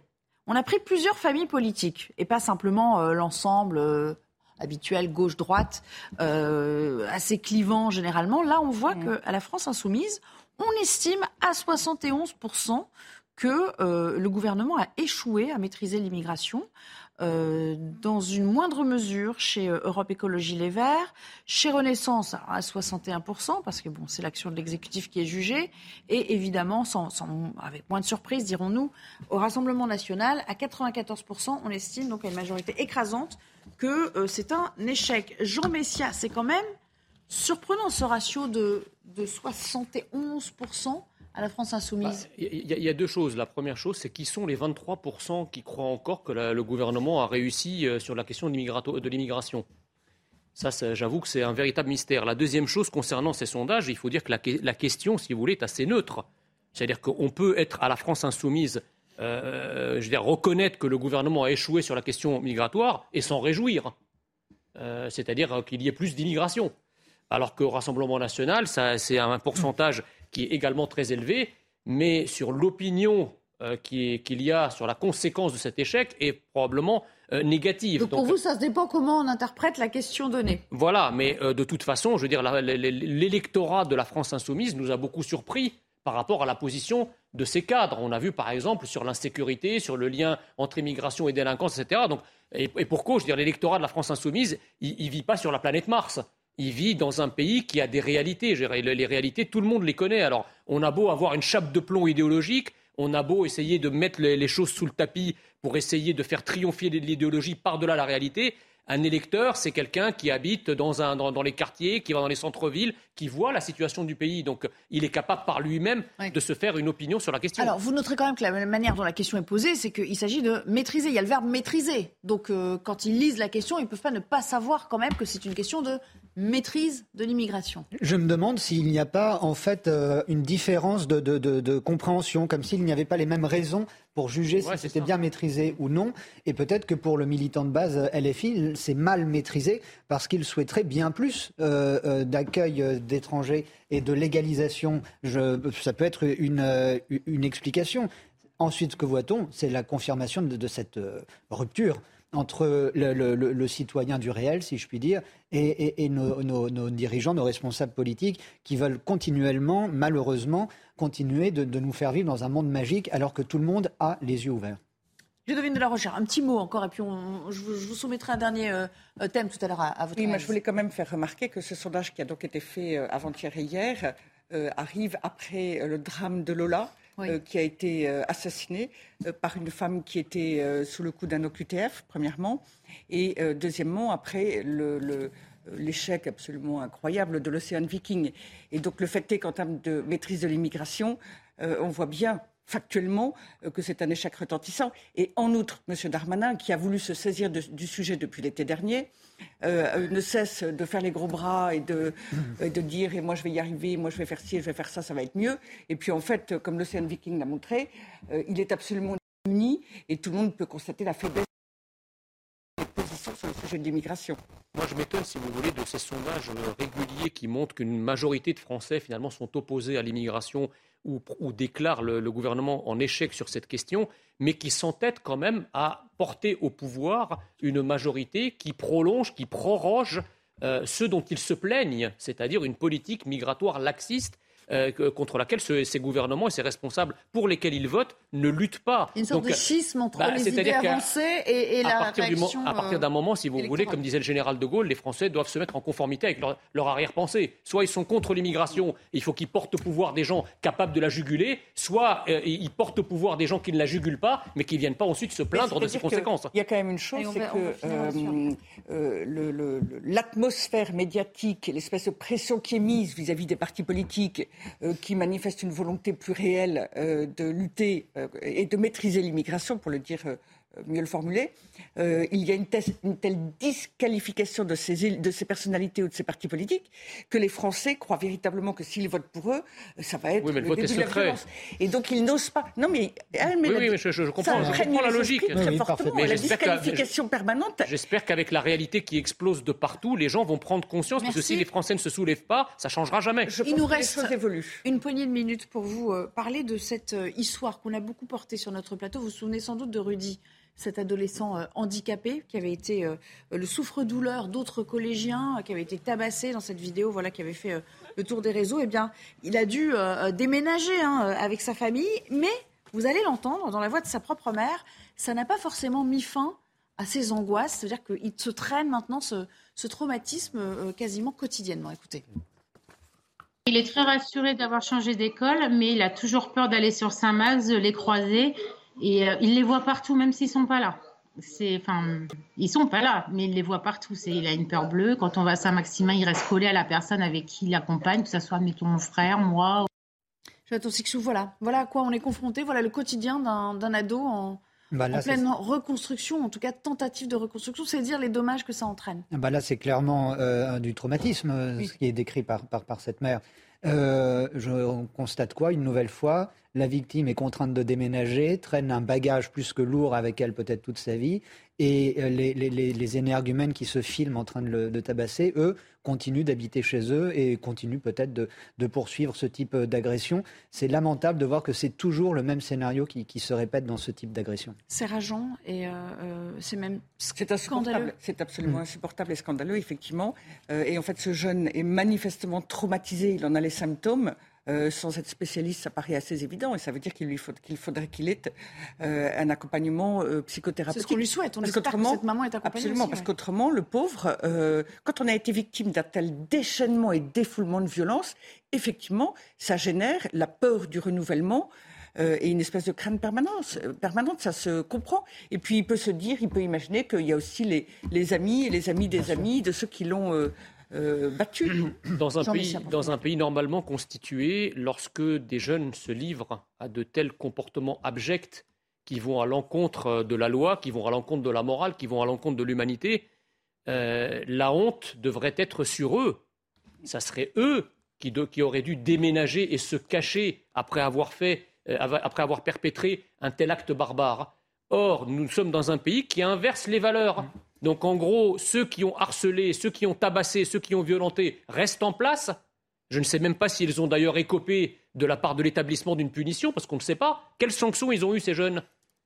On a pris plusieurs familles politiques et pas simplement l'ensemble habituel gauche-droite, euh, assez clivant généralement. Là, on voit que qu'à la France insoumise, on estime à 71% que euh, le gouvernement a échoué à maîtriser l'immigration. Euh, dans une moindre mesure chez Europe Écologie Les Verts, chez Renaissance à 61%, parce que bon, c'est l'action de l'exécutif qui est jugée, et évidemment, sans, avec moins de surprise, dirons-nous, au Rassemblement national, à 94%, on estime donc à une majorité écrasante que euh, c'est un échec. Jean Messia, c'est quand même surprenant ce ratio de, de 71% à la France insoumise bah, Il y, a deux choses. La première chose, c'est qui sont les 23% qui croient encore que le gouvernement a réussi euh, sur la question de l'immigration. Ça, j'avoue que c'est un véritable mystère. La deuxième chose concernant ces sondages, il faut dire que la, la question, si vous voulez, est assez neutre. C'est-à-dire qu'on peut être à la France insoumise euh, je veux dire, reconnaître que le gouvernement a échoué sur la question migratoire et s'en réjouir. Euh, c'est-à-dire qu'il y ait plus d'immigration. Alors qu'au Rassemblement national, c'est un pourcentage qui est également très élevé, mais sur l'opinion euh, qu'il y a sur la conséquence de cet échec est probablement négative. Donc pour vous, ça se dépend comment on interprète la question donnée. Voilà, mais de toute façon, je veux dire, l'électorat de la France insoumise nous a beaucoup surpris par rapport à la position de ces cadres. On a vu par exemple sur l'insécurité, sur le lien entre immigration et délinquance, etc. Donc, et, pourquoi Je veux dire, l'électorat de la France insoumise, il ne vit pas sur la planète Mars. Il vit dans un pays qui a des réalités. Les réalités, tout le monde les connaît. Alors, on a beau avoir une chape de plomb idéologique, on a beau essayer de mettre les choses sous le tapis pour essayer de faire triompher l'idéologie par-delà la réalité, un électeur, c'est quelqu'un qui habite dans, un, dans, les quartiers, qui va dans les centres-villes, qui voit la situation du pays. Donc, il est capable par lui-même de se faire une opinion sur la question. Alors, vous noterez quand même que la manière dont la question est posée, c'est qu'il s'agit de maîtriser. Il y a le verbe maîtriser. Donc, euh, quand ils lisent la question, ils ne peuvent pas ne pas savoir quand même que c'est une question de maîtrise de l'immigration. Je me demande s'il n'y a pas en fait euh, une différence de, de compréhension, comme s'il n'y avait pas les mêmes raisons pour juger si c'était bien maîtrisé ou non. Et peut-être que pour le militant de base LFI, c'est mal maîtrisé parce qu'il souhaiterait bien plus euh, euh, d'accueil d'étrangers et de légalisation. ça peut être une, une explication. Ensuite, ce que voit-on C'est la confirmation de, cette rupture entre le, citoyen du réel, si je puis dire, et, nos, dirigeants, nos responsables politiques, qui veulent continuellement, malheureusement, continuer de, nous faire vivre dans un monde magique alors que tout le monde a les yeux ouverts. Je devine de la recherche. Un petit mot encore, et puis je, vous soumettrai un dernier euh, thème tout à l'heure à, votre Oui, mais je voulais quand même faire remarquer que ce sondage qui a donc été fait euh, avant-hier et hier euh, arrive après le drame de Lola. Euh, qui a été euh, assassiné euh, par une femme qui était sous le coup d'un OQTF, premièrement, et deuxièmement, après l'échec absolument incroyable de l'Océan Viking. Et donc le fait est qu'en termes de maîtrise de l'immigration, on voit bien factuellement euh, que c'est un échec retentissant. Et en outre, M. Darmanin, qui a voulu se saisir du sujet depuis l'été dernier, euh, ne cesse de faire les gros bras et de, dire et moi je vais y arriver, moi je vais faire ci, je vais faire ça, ça va être mieux. Et puis en fait, comme l'Océan Viking l'a montré, euh, il est absolument uni et tout le monde peut constater la faiblesse sur le sujet de l'immigration. Moi, je m'étonne, si vous voulez, de ces sondages réguliers qui montrent qu'une majorité de Français, finalement, sont opposés à l'immigration ou, déclarent le, gouvernement en échec sur cette question, mais qui s'entêtent quand même à porter au pouvoir une majorité qui prolonge, qui proroge euh, ce dont ils se plaignent, c'est-à-dire une politique migratoire laxiste euh, contre laquelle ces gouvernements et ces responsables pour lesquels ils votent ne luttent pas. Une sorte de schisme entre bah, les idées avancées et, la réaction. à partir d'un moment, si vous voulez, comme disait le général de Gaulle, les Français doivent se mettre en conformité avec leur, arrière-pensée. Soit ils sont contre l'immigration, il faut qu'ils portent au pouvoir des gens capables de la juguler, soit euh, ils portent au pouvoir des gens qui ne la jugulent pas, mais qui ne viennent pas ensuite se plaindre de ses conséquences. Il y a quand même une chose, c'est que euh, l'atmosphère médiatique, l'espèce de pression qui est mise vis à -vis des partis politiques, euh, qui manifeste une volonté plus réelle euh, de lutter euh, et de maîtriser l'immigration, pour le dire mieux le formuler, euh, il y a une, telle disqualification de ces, de ces personnalités ou de ces partis politiques que les Français croient véritablement que s'ils votent pour eux, ça va être oui, mais le, vote est secret. Et donc ils n'osent pas. Non mais, oui, oui, mais je, comprends, je comprends la logique. Très fortement, mais la disqualification permanente. J'espère qu'avec la réalité qui explose de partout, les gens vont prendre conscience parce que si les Français ne se soulèvent pas, ça changera jamais. il nous reste une poignée de minutes pour vous euh, parler de cette euh, histoire qu'on a beaucoup portée sur notre plateau. Vous vous souvenez sans doute de Rudy cet adolescent euh, handicapé qui avait été euh, le souffre-douleur d'autres collégiens, euh, qui avait été tabassé dans cette vidéo, voilà, qui avait fait le tour des réseaux. Eh bien, il a dû déménager hein, avec sa famille, mais vous allez l'entendre dans la voix de sa propre mère, ça n'a pas forcément mis fin à ses angoisses, c'est-à-dire qu'il se traîne maintenant ce, traumatisme quasiment quotidiennement. Écoutez. Il est très rassuré d'avoir changé d'école, mais il a toujours peur d'aller sur Saint-Max, les croiser et euh, il les voit partout, même s'ils sont pas là. C'est, enfin, ils sont pas là, mais il les voit partout. C'est, il a une peur bleue. Quand on va à Saint-Maximin, il reste collé à la personne avec qui il accompagne, que ce soit, mettons, mon frère, moi. voilà. Voilà à quoi on est confronté. Voilà le quotidien d'un, ado en, bah pleine reconstruction, en tout cas tentative de reconstruction, c'est dire les dommages que ça entraîne. Bah là, c'est clairement euh, du traumatisme, euh, ce qui est décrit par, par, par cette mère. Euh, je, on constate quoi Une nouvelle fois, la victime est contrainte de déménager, traîne un bagage plus que lourd avec elle peut-être toute sa vie, et euh, les, les, les, énergumènes qui se filment en train de, le, de tabasser, eux, continuent d'habiter chez eux et continuent peut-être de, de, poursuivre ce type euh, d'agression. C'est lamentable de voir que c'est toujours le même scénario qui, qui, se répète dans ce type d'agression. C'est rageant et euh, c'est même c'est scandaleux. C'est absolument mmh. insupportable et scandaleux, effectivement. et en fait, ce jeune est manifestement traumatisé, il en a les symptômes. Euh, sans être spécialiste, ça paraît assez évident, et ça veut dire qu'il lui faut, qu'il faudrait qu'il ait euh, un accompagnement euh, psychothérapeutique. C'est ce qu'on lui souhaite. On espère que cette maman est accompagnée. Absolument, parce qu'autrement, le pauvre, quand on a été victime d'un tel déchaînement et défoulement de violence, effectivement, ça génère la peur du renouvellement. et une espèce de crainte permanente, permanente, ça se comprend. Et puis il peut se dire, il peut imaginer qu'il y a aussi les, les amis et les amis des amis de ceux qui l'ont euh, dans un, pays, dans un pays normalement constitué, lorsque des jeunes se livrent à de tels comportements abjects qui vont à l'encontre de la loi, qui vont à l'encontre de la morale, qui vont à l'encontre de l'humanité, euh, la honte devrait être sur eux. Ça serait eux qui, qui, auraient dû déménager et se cacher après avoir, fait, euh, après avoir perpétré un tel acte barbare. Or, nous sommes dans un pays qui inverse les valeurs. Donc en gros, ceux qui ont harcelé, ceux qui ont tabassé, ceux qui ont violenté restent en place. Je ne sais même pas s'ils ont d'ailleurs écopé de la part de l'établissement d'une punition, parce qu'on ne sait pas. Quelles sanctions ils ont eues, ces jeunes?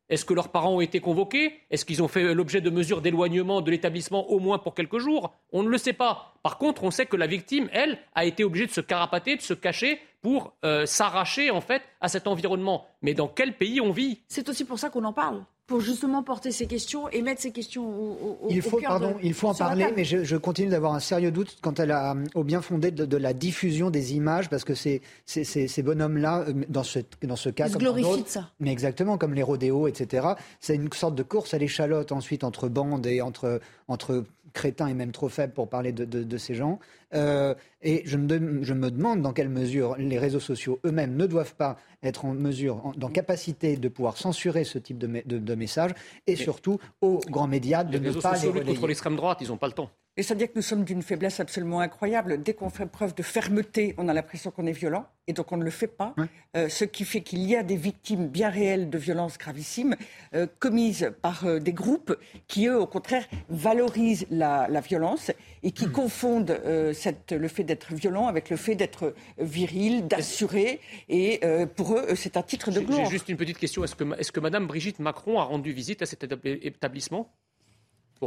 Est-ce que leurs parents ont été convoqués? Est-ce qu'ils ont fait l'objet de mesures d'éloignement de l'établissement au moins pour quelques jours? On ne le sait pas. Par contre, on sait que la victime, elle, a été obligée de se carapater, de se cacher pour euh, s'arracher en fait à cet environnement. Mais dans quel pays on vit? C'est aussi pour ça qu'on en parle pour justement porter ces questions et mettre ces questions au, il faut, pardon, il faut en parler, mais je, continue d'avoir un sérieux doute quant à la, au bien fondé de, la diffusion des images, parce que ces, ces, ces, bonhommes-là, euh, dans ce, dans ce cas, Ils glorifient ça. mais exactement, comme les rodéos, etc., c'est une sorte de course à l'échalote ensuite entre bandes et entre, entre crétin et même trop faible pour parler de, ces gens. Euh, et je me, je me, demande dans quelle mesure les réseaux sociaux eux-mêmes ne doivent pas être en mesure, en, dans capacité de pouvoir censurer ce type de, de messages, et surtout aux grands médias de les ne pas les relayer. contre l'extrême droite, ils n'ont pas le temps. Et c'est-à-dire que nous sommes d'une faiblesse absolument incroyable. Dès qu'on fait preuve de fermeté, on a l'impression qu'on est violent, et donc on ne le fait pas. Euh, ce qui fait qu'il y a des victimes bien réelles de violences gravissimes euh, commises par euh, des groupes qui, eux, au contraire, valorisent la, violence et qui hmm. confondent cette, le fait d'être violent avec le fait d'être viril, d'assurer. Et pour eux, c'est un titre de gloire. J'ai juste une petite question. Est-ce que, est que Mme Brigitte Macron a rendu visite à cet établissement?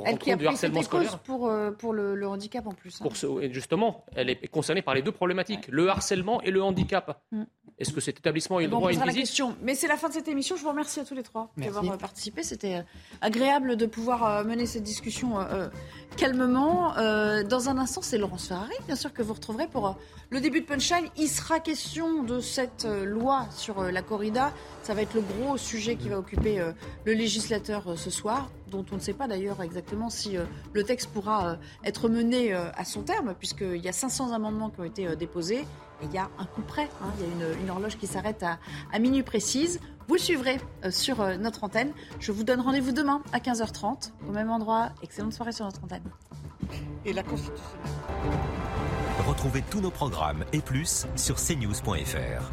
Elle qui a pris harcèlement scolaire. Pour, euh, pour le, handicap en plus. Hein. Pour ce, justement, elle est concernée par les deux problématiques, le harcèlement et le handicap. Mm. Est-ce que cet établissement a le droit à une visite la question. Mais c'est la fin de cette émission. Je vous remercie à tous les trois d'avoir euh, participé. C'était euh, agréable de pouvoir mener cette discussion calmement. dans un instant, c'est Laurence Ferrari, bien sûr, que vous retrouverez pour le début de Punchline. Il sera question de cette loi sur la corrida. Ça va être le gros sujet qui va occuper le législateur ce soir, dont on ne sait pas d'ailleurs exactement si le texte pourra être mené à son terme, puisqu'il y a 500 amendements qui ont été déposés il y a un coup près. Hein. il y a une, horloge qui s'arrête à, à, minuit précise. Vous le suivrez euh, sur euh, notre antenne. Je vous donne rendez-vous demain à 15h30 au même endroit. Excellente soirée sur notre antenne. Et la Constitution. Retrouvez tous nos programmes et plus sur cnews.fr.